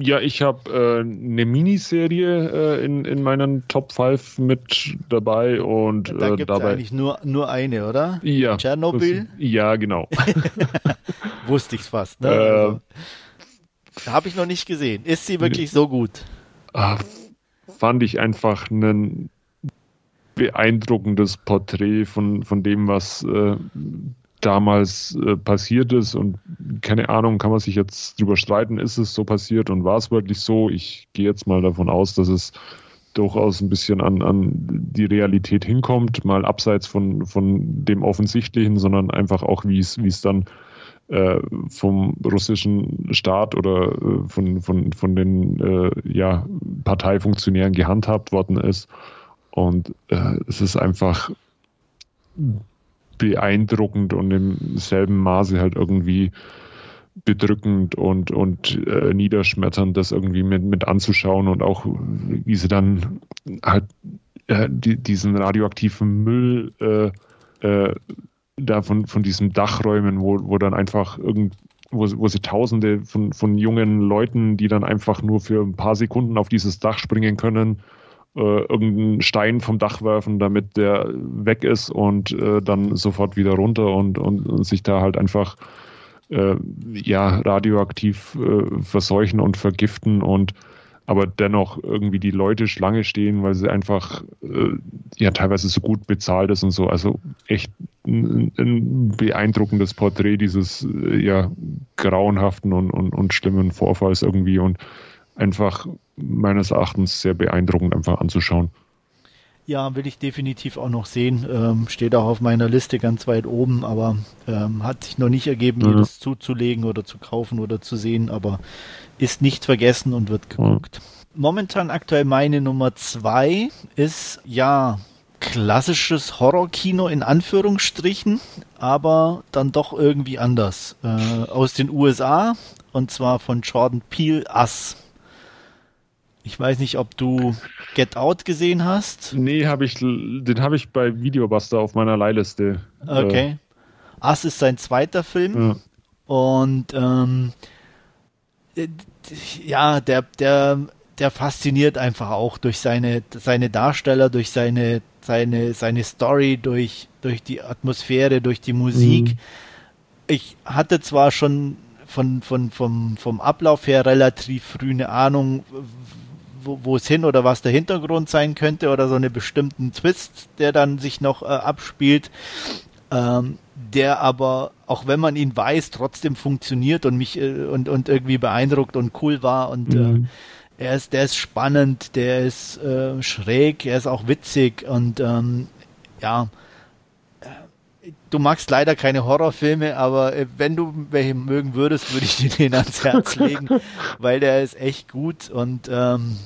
ja, ich habe äh, eine Miniserie äh, in, in meinen Top 5 mit dabei und da äh, dabei eigentlich nur, nur eine, oder? Ja. Tschernobyl? Ja, genau. Wusste ich fast. Ne? Also, habe ich noch nicht gesehen. Ist sie wirklich so gut? Ach, fand ich einfach ein beeindruckendes Porträt von, von dem, was äh, damals äh, passiert ist und keine Ahnung, kann man sich jetzt drüber streiten, ist es so passiert und war es wirklich so? Ich gehe jetzt mal davon aus, dass es durchaus ein bisschen an, an die Realität hinkommt, mal abseits von, von dem Offensichtlichen, sondern einfach auch, wie es, dann äh, vom russischen Staat oder äh, von, von, von den äh, ja, Parteifunktionären gehandhabt worden ist. Und äh, es ist einfach beeindruckend und im selben Maße halt irgendwie bedrückend und, und äh, niederschmetternd, das irgendwie mit, mit anzuschauen und auch, wie sie dann halt äh, die, diesen radioaktiven Müll äh, äh, da von, von diesem Dachräumen, wo, wo dann einfach irgend, wo, wo sie tausende von, von jungen Leuten, die dann einfach nur für ein paar Sekunden auf dieses Dach springen können, äh, irgendeinen Stein vom Dach werfen, damit der weg ist und äh, dann sofort wieder runter und, und, und sich da halt einfach äh, ja, radioaktiv äh, verseuchen und vergiften und aber dennoch irgendwie die Leute Schlange stehen, weil sie einfach äh, ja teilweise so gut bezahlt ist und so. Also echt ein, ein beeindruckendes Porträt dieses äh, ja grauenhaften und, und, und schlimmen Vorfalls irgendwie und einfach meines Erachtens sehr beeindruckend einfach anzuschauen. Ja, will ich definitiv auch noch sehen. Ähm, steht auch auf meiner Liste ganz weit oben, aber ähm, hat sich noch nicht ergeben, mir das zuzulegen oder zu kaufen oder zu sehen. Aber ist nicht vergessen und wird geguckt. Mhm. Momentan aktuell meine Nummer zwei ist ja klassisches Horrorkino in Anführungsstrichen, aber dann doch irgendwie anders. Äh, aus den USA und zwar von Jordan Peele Us. Ich weiß nicht, ob du Get Out gesehen hast. Nee, hab ich, den habe ich bei Videobuster auf meiner Leihliste. Okay. Äh. Us ist sein zweiter Film. Ja. Und ähm, ja, der, der, der fasziniert einfach auch durch seine, seine Darsteller, durch seine, seine, seine Story, durch, durch die Atmosphäre, durch die Musik. Mhm. Ich hatte zwar schon von, von, vom, vom Ablauf her relativ früh eine Ahnung, wo, wo es hin oder was der Hintergrund sein könnte oder so einen bestimmten Twist, der dann sich noch äh, abspielt. Ähm, der aber, auch wenn man ihn weiß, trotzdem funktioniert und mich äh, und, und irgendwie beeindruckt und cool war und äh, mhm. äh, er ist, der ist spannend, der ist äh, schräg, er ist auch witzig und ähm, ja, äh, du magst leider keine Horrorfilme, aber äh, wenn du welche mögen würdest, würde ich dir den ans Herz legen, weil der ist echt gut und ähm,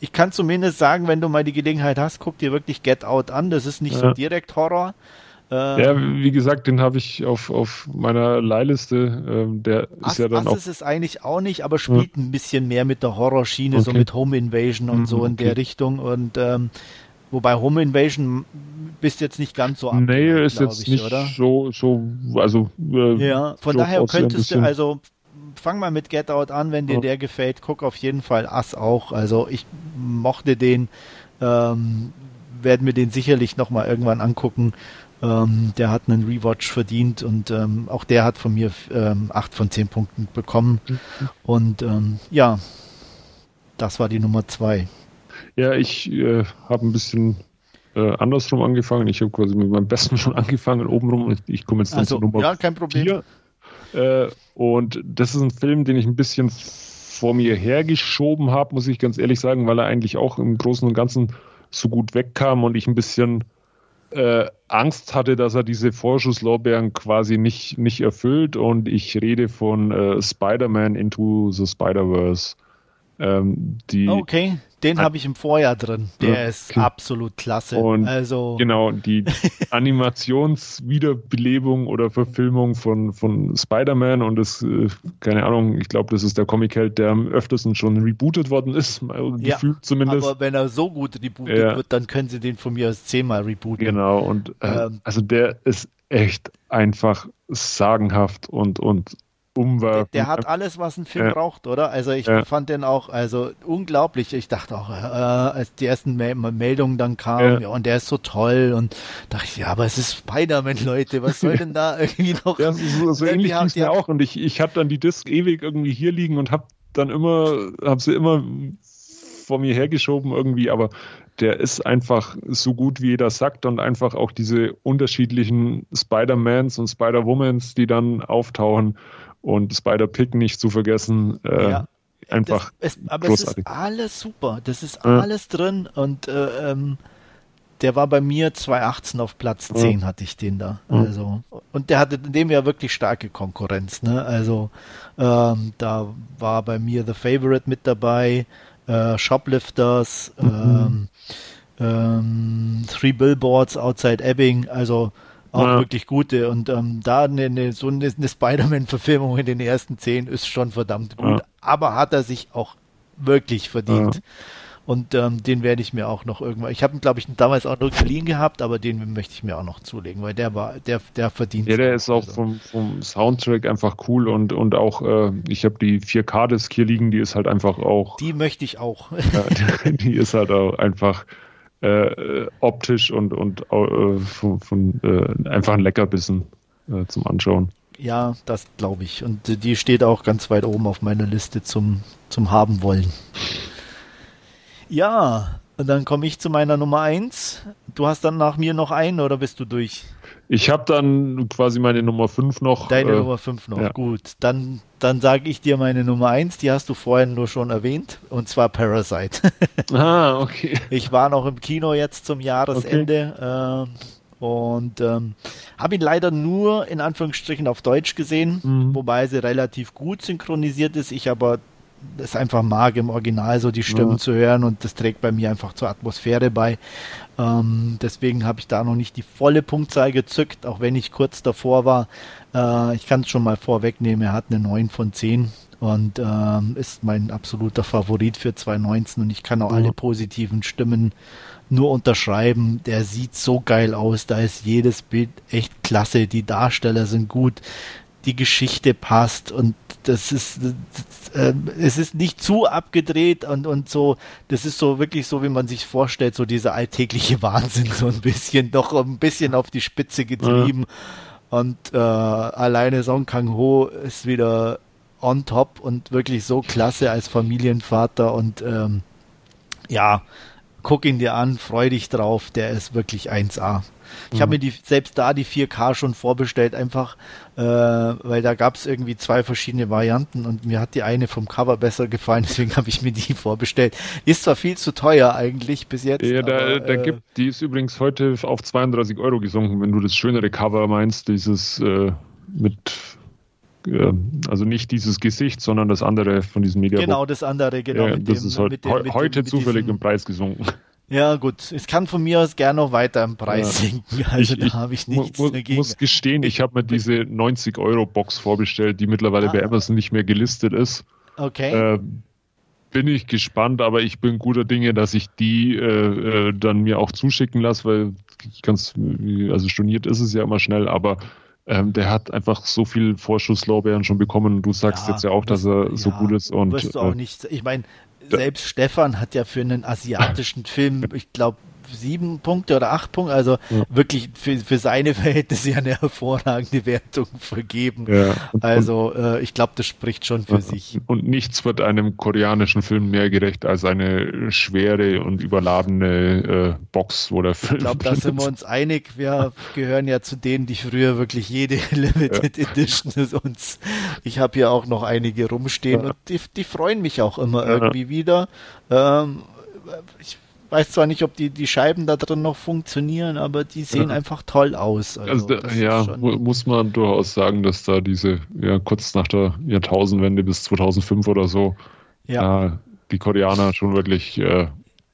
ich kann zumindest sagen, wenn du mal die Gelegenheit hast, guck dir wirklich Get Out an. Das ist nicht ja. so direkt Horror, äh, ja, wie gesagt, den habe ich auf, auf meiner Leihliste. Ähm, der Ass, ist ja dann Ass auch. ist es eigentlich auch nicht, aber spielt ja. ein bisschen mehr mit der Horrorschiene, okay. so mit Home Invasion und mhm, so in okay. der Richtung. Und ähm, wobei Home Invasion bist jetzt nicht ganz so ab. Nee, ist jetzt ich, nicht oder? so, so, also. Äh, ja, von daher könntest du, also fang mal mit Get Out an, wenn dir ja. der gefällt. Guck auf jeden Fall Ass auch. Also ich mochte den, ähm, werden wir den sicherlich nochmal irgendwann angucken. Ähm, der hat einen Rewatch verdient und ähm, auch der hat von mir ähm, 8 von 10 Punkten bekommen. Mhm. Und ähm, ja, das war die Nummer 2. Ja, ich äh, habe ein bisschen äh, andersrum angefangen. Ich habe quasi mit meinem Besten schon angefangen, obenrum. Ich, ich komme jetzt dann also, zur Nummer Ja, kein Problem. Äh, und das ist ein Film, den ich ein bisschen vor mir hergeschoben habe, muss ich ganz ehrlich sagen, weil er eigentlich auch im Großen und Ganzen so gut wegkam und ich ein bisschen äh, Angst hatte, dass er diese Vorschusslorbeeren quasi nicht, nicht erfüllt. Und ich rede von äh, Spider-Man Into the Spider-Verse. Ähm, okay, den habe ich im Vorjahr drin. Der ja, ist absolut klasse. Und also genau, die Animationswiederbelebung oder Verfilmung von, von Spider-Man und das, äh, keine Ahnung, ich glaube, das ist der Comic-Held, der am öftesten schon rebootet worden ist, ja, gefühlt zumindest. Aber wenn er so gut rebootet ja. wird, dann können sie den von mir aus zehnmal rebooten. Genau, und äh, ähm, also der ist echt einfach sagenhaft und, und umwerfen. Der, der hat alles, was ein Film ja. braucht, oder? Also ich ja. fand den auch, also unglaublich. Ich dachte auch, äh, als die ersten Meldungen dann kamen, ja. ja. und der ist so toll und dachte ich, ja, aber es ist Spider-Man, Leute, was soll denn da irgendwie noch? Ja, so, so ähnlich ging es mir auch und ich, ich habe dann die Disc ewig irgendwie hier liegen und habe dann immer, habe sie immer vor mir hergeschoben irgendwie, aber der ist einfach so gut, wie jeder sagt und einfach auch diese unterschiedlichen Spider-Mans und Spider-Womans, die dann auftauchen und Spider-Pig nicht zu vergessen. Äh, ja. Einfach. Das, es, aber großartig. es ist alles super. Das ist ja. alles drin und äh, ähm, der war bei mir 2018 auf Platz 10 ja. hatte ich den da. Also und der hatte in dem ja wirklich starke Konkurrenz. Ne? Also ähm, da war bei mir The Favorite mit dabei, äh, Shoplifters, mhm. ähm, ähm, Three Billboards Outside Ebbing. Also auch ja. wirklich gute. Und ähm, da eine, eine, so eine, eine Spider-Man-Verfilmung in den ersten zehn ist schon verdammt gut. Ja. Aber hat er sich auch wirklich verdient. Ja. Und ähm, den werde ich mir auch noch irgendwann. Ich habe ihn, glaube ich, damals auch nur geliehen gehabt, aber den möchte ich mir auch noch zulegen, weil der war, der, der verdient. Ja, der ist auch also. vom, vom Soundtrack einfach cool und, und auch, äh, ich habe die 4K-Disc hier liegen, die ist halt einfach auch. Die möchte ich auch. ja, die ist halt auch einfach äh, optisch und, und äh, von, von äh, einfach ein Leckerbissen äh, zum Anschauen. Ja, das glaube ich. Und die steht auch ganz weit oben auf meiner Liste zum, zum Haben wollen. Ja, und dann komme ich zu meiner Nummer 1. Du hast dann nach mir noch einen oder bist du durch? Ich habe dann quasi meine Nummer 5 noch. Deine äh, Nummer 5 noch, ja. gut. Dann, dann sage ich dir meine Nummer 1, die hast du vorhin nur schon erwähnt, und zwar Parasite. ah, okay. Ich war noch im Kino jetzt zum Jahresende okay. äh, und ähm, habe ihn leider nur in Anführungsstrichen auf Deutsch gesehen, mhm. wobei sie relativ gut synchronisiert ist. Ich aber es einfach mag, im Original so die Stimmen ja. zu hören und das trägt bei mir einfach zur Atmosphäre bei. Ähm, deswegen habe ich da noch nicht die volle Punktzahl gezückt, auch wenn ich kurz davor war. Äh, ich kann es schon mal vorwegnehmen, er hat eine 9 von 10 und ähm, ist mein absoluter Favorit für 2019 und ich kann auch ja. alle positiven Stimmen nur unterschreiben. Der sieht so geil aus, da ist jedes Bild echt klasse, die Darsteller sind gut, die Geschichte passt und das ist, äh, es ist nicht zu abgedreht und, und so, das ist so wirklich so, wie man sich vorstellt, so dieser alltägliche Wahnsinn, so ein bisschen, doch ein bisschen auf die Spitze getrieben. Ja. Und äh, alleine Song Kang Ho ist wieder on top und wirklich so klasse als Familienvater und ähm, ja, guck ihn dir an, freu dich drauf, der ist wirklich 1A. Ich mhm. habe mir die selbst da die 4K schon vorbestellt, einfach äh, weil da gab es irgendwie zwei verschiedene Varianten und mir hat die eine vom Cover besser gefallen, deswegen habe ich mir die vorbestellt. Ist zwar viel zu teuer eigentlich bis jetzt. Ja, da, aber, da äh, gibt, die ist übrigens heute auf 32 Euro gesunken, wenn du das schönere Cover meinst, dieses äh, mit äh, also nicht dieses Gesicht, sondern das andere von diesem Media. Genau, das andere, genau. Ja, das dem, ist heute, dem, heute dem, zufällig im Preis gesunken. Ja, gut. Es kann von mir aus gerne noch weiter im Preis ja. sinken. Also ich, da habe ich nichts mu dagegen. muss gestehen, ich habe mir diese 90-Euro-Box vorbestellt, die mittlerweile ah. bei Amazon nicht mehr gelistet ist. Okay. Äh, bin ich gespannt, aber ich bin guter Dinge, dass ich die äh, äh, dann mir auch zuschicken lasse, weil ich ganz, also storniert ist es ja immer schnell, aber ähm, der hat einfach so viel Vorschusslorbeeren schon bekommen und du sagst ja, jetzt ja auch, dass er ja, so gut ist und. Wirst du auch äh, nicht, ich meine, selbst Stefan hat ja für einen asiatischen Film, ich glaube, sieben Punkte oder acht Punkte, also ja. wirklich für, für seine Verhältnisse ja eine hervorragende Wertung vergeben. Ja. also äh, ich glaube, das spricht schon für ja. sich. Und nichts wird einem koreanischen Film mehr gerecht als eine schwere und überladene äh, Box, wo der Film. Ich glaube, da sind wir uns einig. Wir gehören ja zu denen, die früher wirklich jede Limited Edition uns. Ich habe hier auch noch einige rumstehen und die, die freuen mich auch immer irgendwie wieder. Ähm, ich weiß zwar nicht, ob die, die Scheiben da drin noch funktionieren, aber die sehen ja. einfach toll aus. Also, also ja, muss man durchaus sagen, dass da diese, ja, kurz nach der Jahrtausendwende bis 2005 oder so, ja. äh, die Koreaner schon wirklich äh,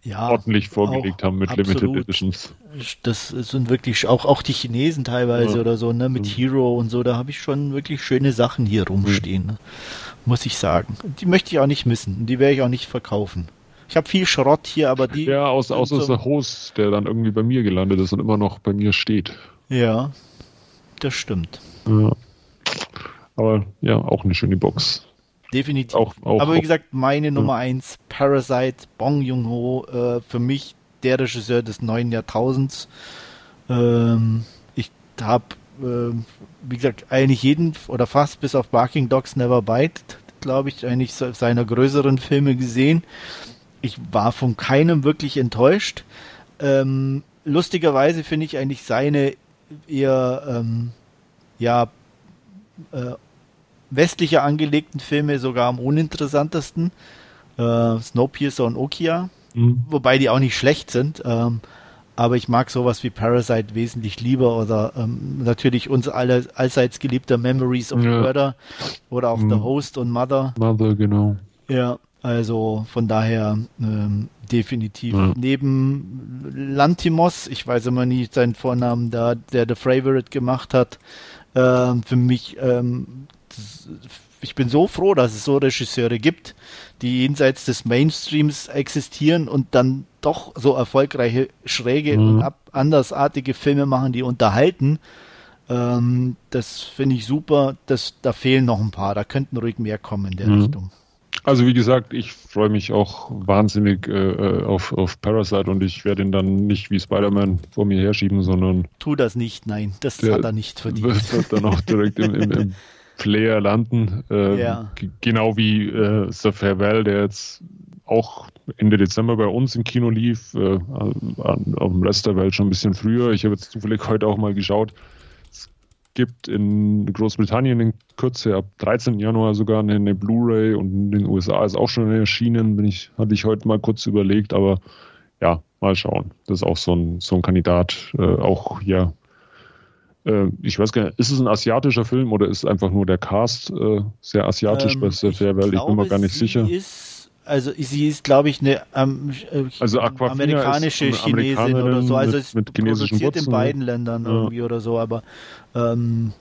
ja, ordentlich vorgelegt haben mit absolut. Limited Editions. Das sind wirklich auch, auch die Chinesen teilweise ja. oder so, ne, mit Hero und so, da habe ich schon wirklich schöne Sachen hier rumstehen, ne? muss ich sagen. Die möchte ich auch nicht missen, die werde ich auch nicht verkaufen. Ich habe viel Schrott hier, aber die. Ja, aus, außer so der Host, der dann irgendwie bei mir gelandet ist und immer noch bei mir steht. Ja, das stimmt. Ja. Aber ja, auch eine schöne Box. Definitiv. Auch, auch, aber wie gesagt, meine ja. Nummer 1, Parasite, Bong Joon-ho, äh, für mich der Regisseur des neuen Jahrtausends. Ähm, ich habe, äh, wie gesagt, eigentlich jeden oder fast bis auf Barking Dogs Never Bite, glaube ich, eigentlich seiner größeren Filme gesehen ich war von keinem wirklich enttäuscht. Ähm, lustigerweise finde ich eigentlich seine eher ähm, ja äh, westlicher angelegten Filme sogar am uninteressantesten. Äh, Snowpiercer und Okia, mhm. wobei die auch nicht schlecht sind. Ähm, aber ich mag sowas wie Parasite wesentlich lieber oder ähm, natürlich uns alle allseits geliebter Memories of ja. Murder oder auch mhm. The Host und Mother. Mother, genau. Ja, Also von daher ähm, definitiv. Ja. Neben Lantimos, ich weiß immer nie seinen Vornamen da, der The Favorite gemacht hat, äh, für mich, ähm, das, ich bin so froh, dass es so Regisseure gibt, die jenseits des Mainstreams existieren und dann doch so erfolgreiche, schräge mhm. und ab, andersartige Filme machen, die unterhalten. Ähm, das finde ich super. Das, da fehlen noch ein paar. Da könnten ruhig mehr kommen in der mhm. Richtung. Also wie gesagt, ich freue mich auch wahnsinnig äh, äh, auf, auf Parasite und ich werde ihn dann nicht wie Spider-Man vor mir herschieben, sondern... Tu das nicht, nein, das hat er nicht verdient. Wird dann auch direkt im, im, im Player landen. Äh, ja. Genau wie äh, The Farewell, der jetzt auch Ende Dezember bei uns im Kino lief, äh, auf dem Rest der Welt schon ein bisschen früher. Ich habe jetzt zufällig heute auch mal geschaut gibt in Großbritannien in Kürze ab 13. Januar sogar eine, eine Blu-ray und in den USA ist auch schon erschienen, bin ich, hatte ich heute mal kurz überlegt, aber ja, mal schauen. Das ist auch so ein, so ein Kandidat, äh, auch ja, äh, ich weiß gar nicht, ist es ein asiatischer Film oder ist einfach nur der Cast äh, sehr asiatisch ähm, bei Fairwell? Ich bin mir gar nicht sicher. Ist also sie ist, glaube ich, eine ähm, also amerikanische Chinesin oder so. Also es mit, mit produziert in beiden Ländern ja. irgendwie oder so, aber ähm,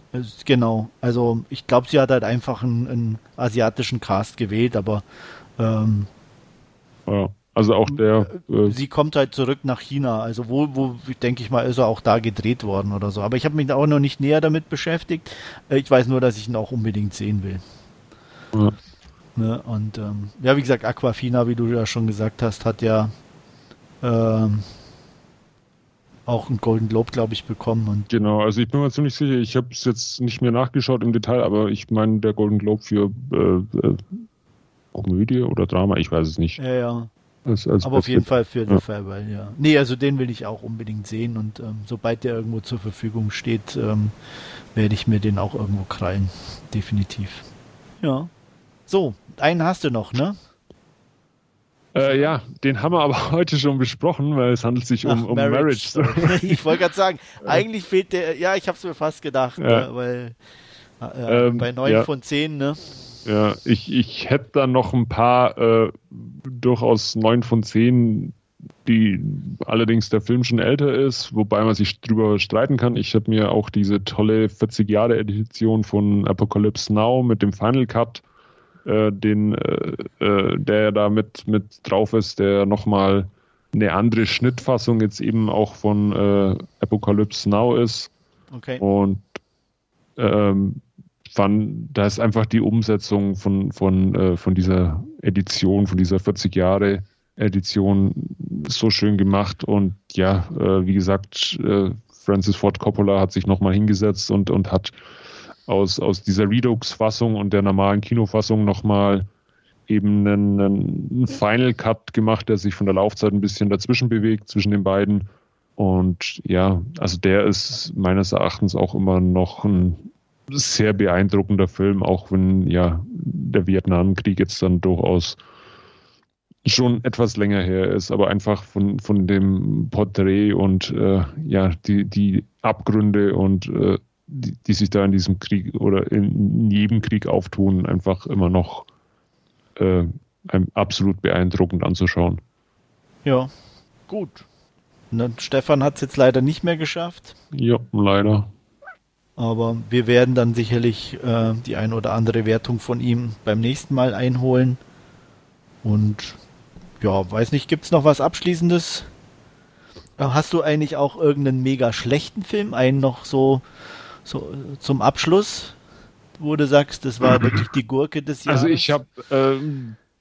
genau. Also ich glaube, sie hat halt einfach einen, einen asiatischen Cast gewählt, aber ähm, ja. Also auch der. Äh, sie kommt halt zurück nach China. Also wo, wo denke ich mal, ist er auch da gedreht worden oder so. Aber ich habe mich auch noch nicht näher damit beschäftigt. Äh, ich weiß nur, dass ich ihn auch unbedingt sehen will. Ja. Ne? Und ähm, ja, wie gesagt, Aquafina, wie du ja schon gesagt hast, hat ja ähm, auch einen Golden Globe, glaube ich, bekommen. Und genau, also ich bin mir ziemlich sicher, ich habe es jetzt nicht mehr nachgeschaut im Detail, aber ich meine, der Golden Globe für äh, äh, Komödie oder Drama, ich weiß es nicht. Ja, ja. Als, als aber auf jeden Fall für ja. Farewell, ja. Nee, also den will ich auch unbedingt sehen und ähm, sobald der irgendwo zur Verfügung steht, ähm, werde ich mir den auch irgendwo krallen. Definitiv. Ja. So, einen hast du noch, ne? Äh, ja, den haben wir aber heute schon besprochen, weil es handelt sich um, Ach, um Marriage. Marriage. ich wollte gerade sagen, eigentlich fehlt der, ja, ich habe es mir fast gedacht, ja. ne, weil äh, ähm, bei 9 ja. von 10, ne? Ja, ich, ich hätte da noch ein paar äh, durchaus 9 von 10, die allerdings der Film schon älter ist, wobei man sich drüber streiten kann. Ich habe mir auch diese tolle 40 Jahre Edition von Apocalypse Now mit dem Final Cut äh, den, äh, äh, der da mit, mit drauf ist, der nochmal eine andere Schnittfassung jetzt eben auch von äh, Apocalypse Now ist. Okay. Und ähm, fand, da ist einfach die Umsetzung von, von, äh, von dieser Edition, von dieser 40 Jahre Edition so schön gemacht. Und ja, äh, wie gesagt, äh, Francis Ford Coppola hat sich nochmal hingesetzt und, und hat aus, aus dieser Redux-Fassung und der normalen Kinofassung nochmal eben einen, einen Final Cut gemacht, der sich von der Laufzeit ein bisschen dazwischen bewegt, zwischen den beiden. Und ja, also der ist meines Erachtens auch immer noch ein sehr beeindruckender Film, auch wenn ja der Vietnamkrieg jetzt dann durchaus schon etwas länger her ist, aber einfach von, von dem Porträt und äh, ja, die, die Abgründe und äh, die, die, sich da in diesem Krieg oder in jedem Krieg auftun, einfach immer noch äh, absolut beeindruckend anzuschauen. Ja, gut. Ne, Stefan hat es jetzt leider nicht mehr geschafft. Ja, leider. Aber wir werden dann sicherlich äh, die ein oder andere Wertung von ihm beim nächsten Mal einholen. Und ja, weiß nicht, gibt es noch was Abschließendes? Äh, hast du eigentlich auch irgendeinen mega schlechten Film? Einen noch so so zum Abschluss, wo du sagst, das war wirklich die Gurke des Jahres? Also ich habe äh,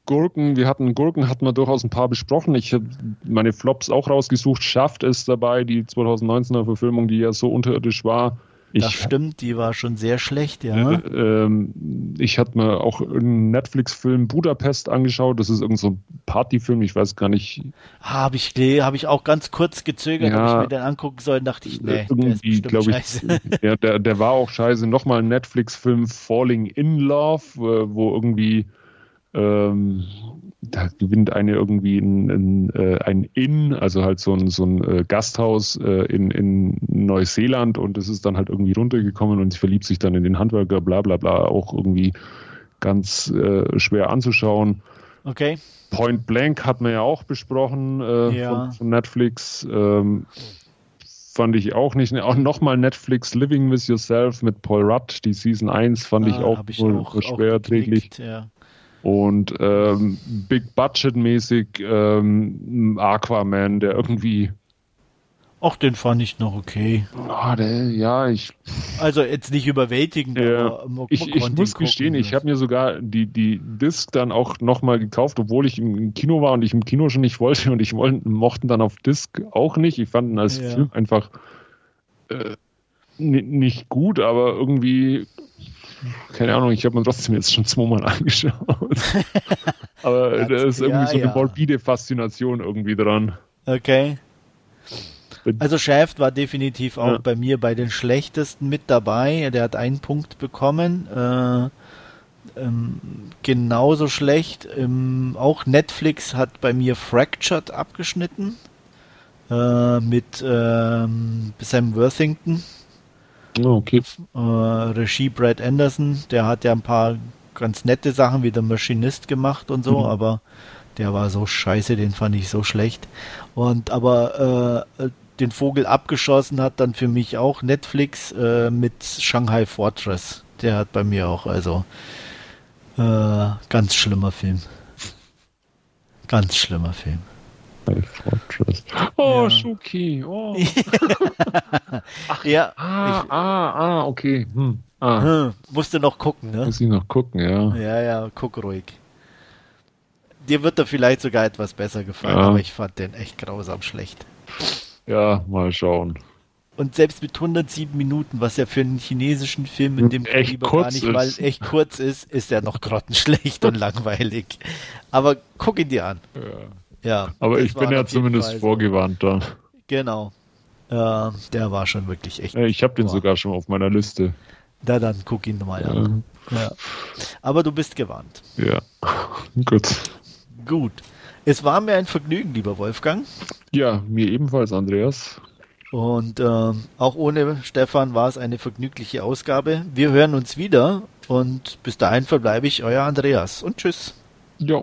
Gurken, wir hatten Gurken, hatten wir durchaus ein paar besprochen. Ich habe meine Flops auch rausgesucht. Schafft es dabei, die 2019er Verfilmung, die ja so unterirdisch war, ich, das stimmt, die war schon sehr schlecht, ja. Äh, ähm, ich hatte mir auch einen Netflix-Film Budapest angeschaut. Das ist irgendein so Partyfilm, ich weiß gar nicht. Habe ich, hab ich auch ganz kurz gezögert, ja, ob ich mir den angucken soll, dachte ich, nee, irgendwie, glaube ich. Ja, der, der war auch scheiße. Nochmal ein Netflix-Film Falling in Love, wo irgendwie ähm, da gewinnt eine irgendwie ein, ein, äh, ein Inn, also halt so ein, so ein äh, Gasthaus äh, in, in Neuseeland und es ist dann halt irgendwie runtergekommen und sie verliebt sich dann in den Handwerker, bla bla bla, auch irgendwie ganz äh, schwer anzuschauen. Okay. Point Blank hat man ja auch besprochen äh, Ja. von, von Netflix. Ähm, fand ich auch nicht. Auch nochmal Netflix Living with Yourself mit Paul Rudd, die Season 1 fand ich Ah, auch, hab ich auch, schwer auch erträglich. ja. Und ähm, Big Budget mäßig ähm, Aquaman, der irgendwie, Auch den fand ich noch okay. ah, der, ja, ich, Also jetzt nicht überwältigend, Ja. aber man, ich, man ich muss gestehen, ich habe mir sogar die, die Disc dann auch nochmal gekauft, obwohl ich im Kino war und ich im Kino schon nicht wollte und ich wollte, mochten dann auf Disc auch nicht. Ich fand ihn als Ja. Film einfach äh, ni- nicht gut, aber irgendwie, keine Ahnung, ich habe mir trotzdem jetzt schon zweimal angeschaut. aber da ist irgendwie ja, so eine ja. morbide Faszination irgendwie dran. Okay. Also Shaft war definitiv auch Ja. bei mir bei den schlechtesten mit dabei. Der hat einen Punkt bekommen. Äh, ähm, genauso schlecht. Ähm, auch Netflix hat bei mir Fractured abgeschnitten. Äh, mit ähm, Sam Worthington. Oh, okay. Äh, Regie Brad Anderson. Der hat ja ein paar ganz nette Sachen wie The Machinist gemacht und so, Mhm. aber der war so scheiße, den fand ich so schlecht. Und aber äh, den Vogel abgeschossen hat dann für mich auch Netflix äh, mit Shanghai Fortress. Der hat bei mir auch also äh, ganz schlimmer Film. Ganz schlimmer Film. High Fortress. Oh, Ja. Shuki. Oh. Ja, Ah, ah, ah, okay. Hm. ich, Ah, hm, musste noch gucken, ne? muss ich noch gucken, ja. Ja, ja, guck ruhig. Dir wird er vielleicht sogar etwas besser gefallen, Ja. aber ich fand den echt grausam schlecht. Ja, mal schauen. Und selbst mit 107 Minuten, was ja für einen chinesischen Film in dem Echt Kaliber gar kurz nicht mal ist. echt kurz ist, ist er noch grottenschlecht und langweilig. Aber guck ihn dir an. Ja. Ja. Aber ich bin ja zumindest Fall vorgewarnt da. Genau. Äh, der war schon wirklich echt. Äh, Ich habe den sogar schon auf meiner Liste. Na dann guck ihn mal an. Ja, Ja. Aber du bist gewarnt. ja. gut. Gut. Es war mir ein Vergnügen, lieber Wolfgang. Ja, mir ebenfalls, Andreas. Und ähm, auch ohne Stefan war es eine vergnügliche Ausgabe. Wir hören uns wieder und bis dahin verbleibe ich euer Andreas und tschüss. Ja,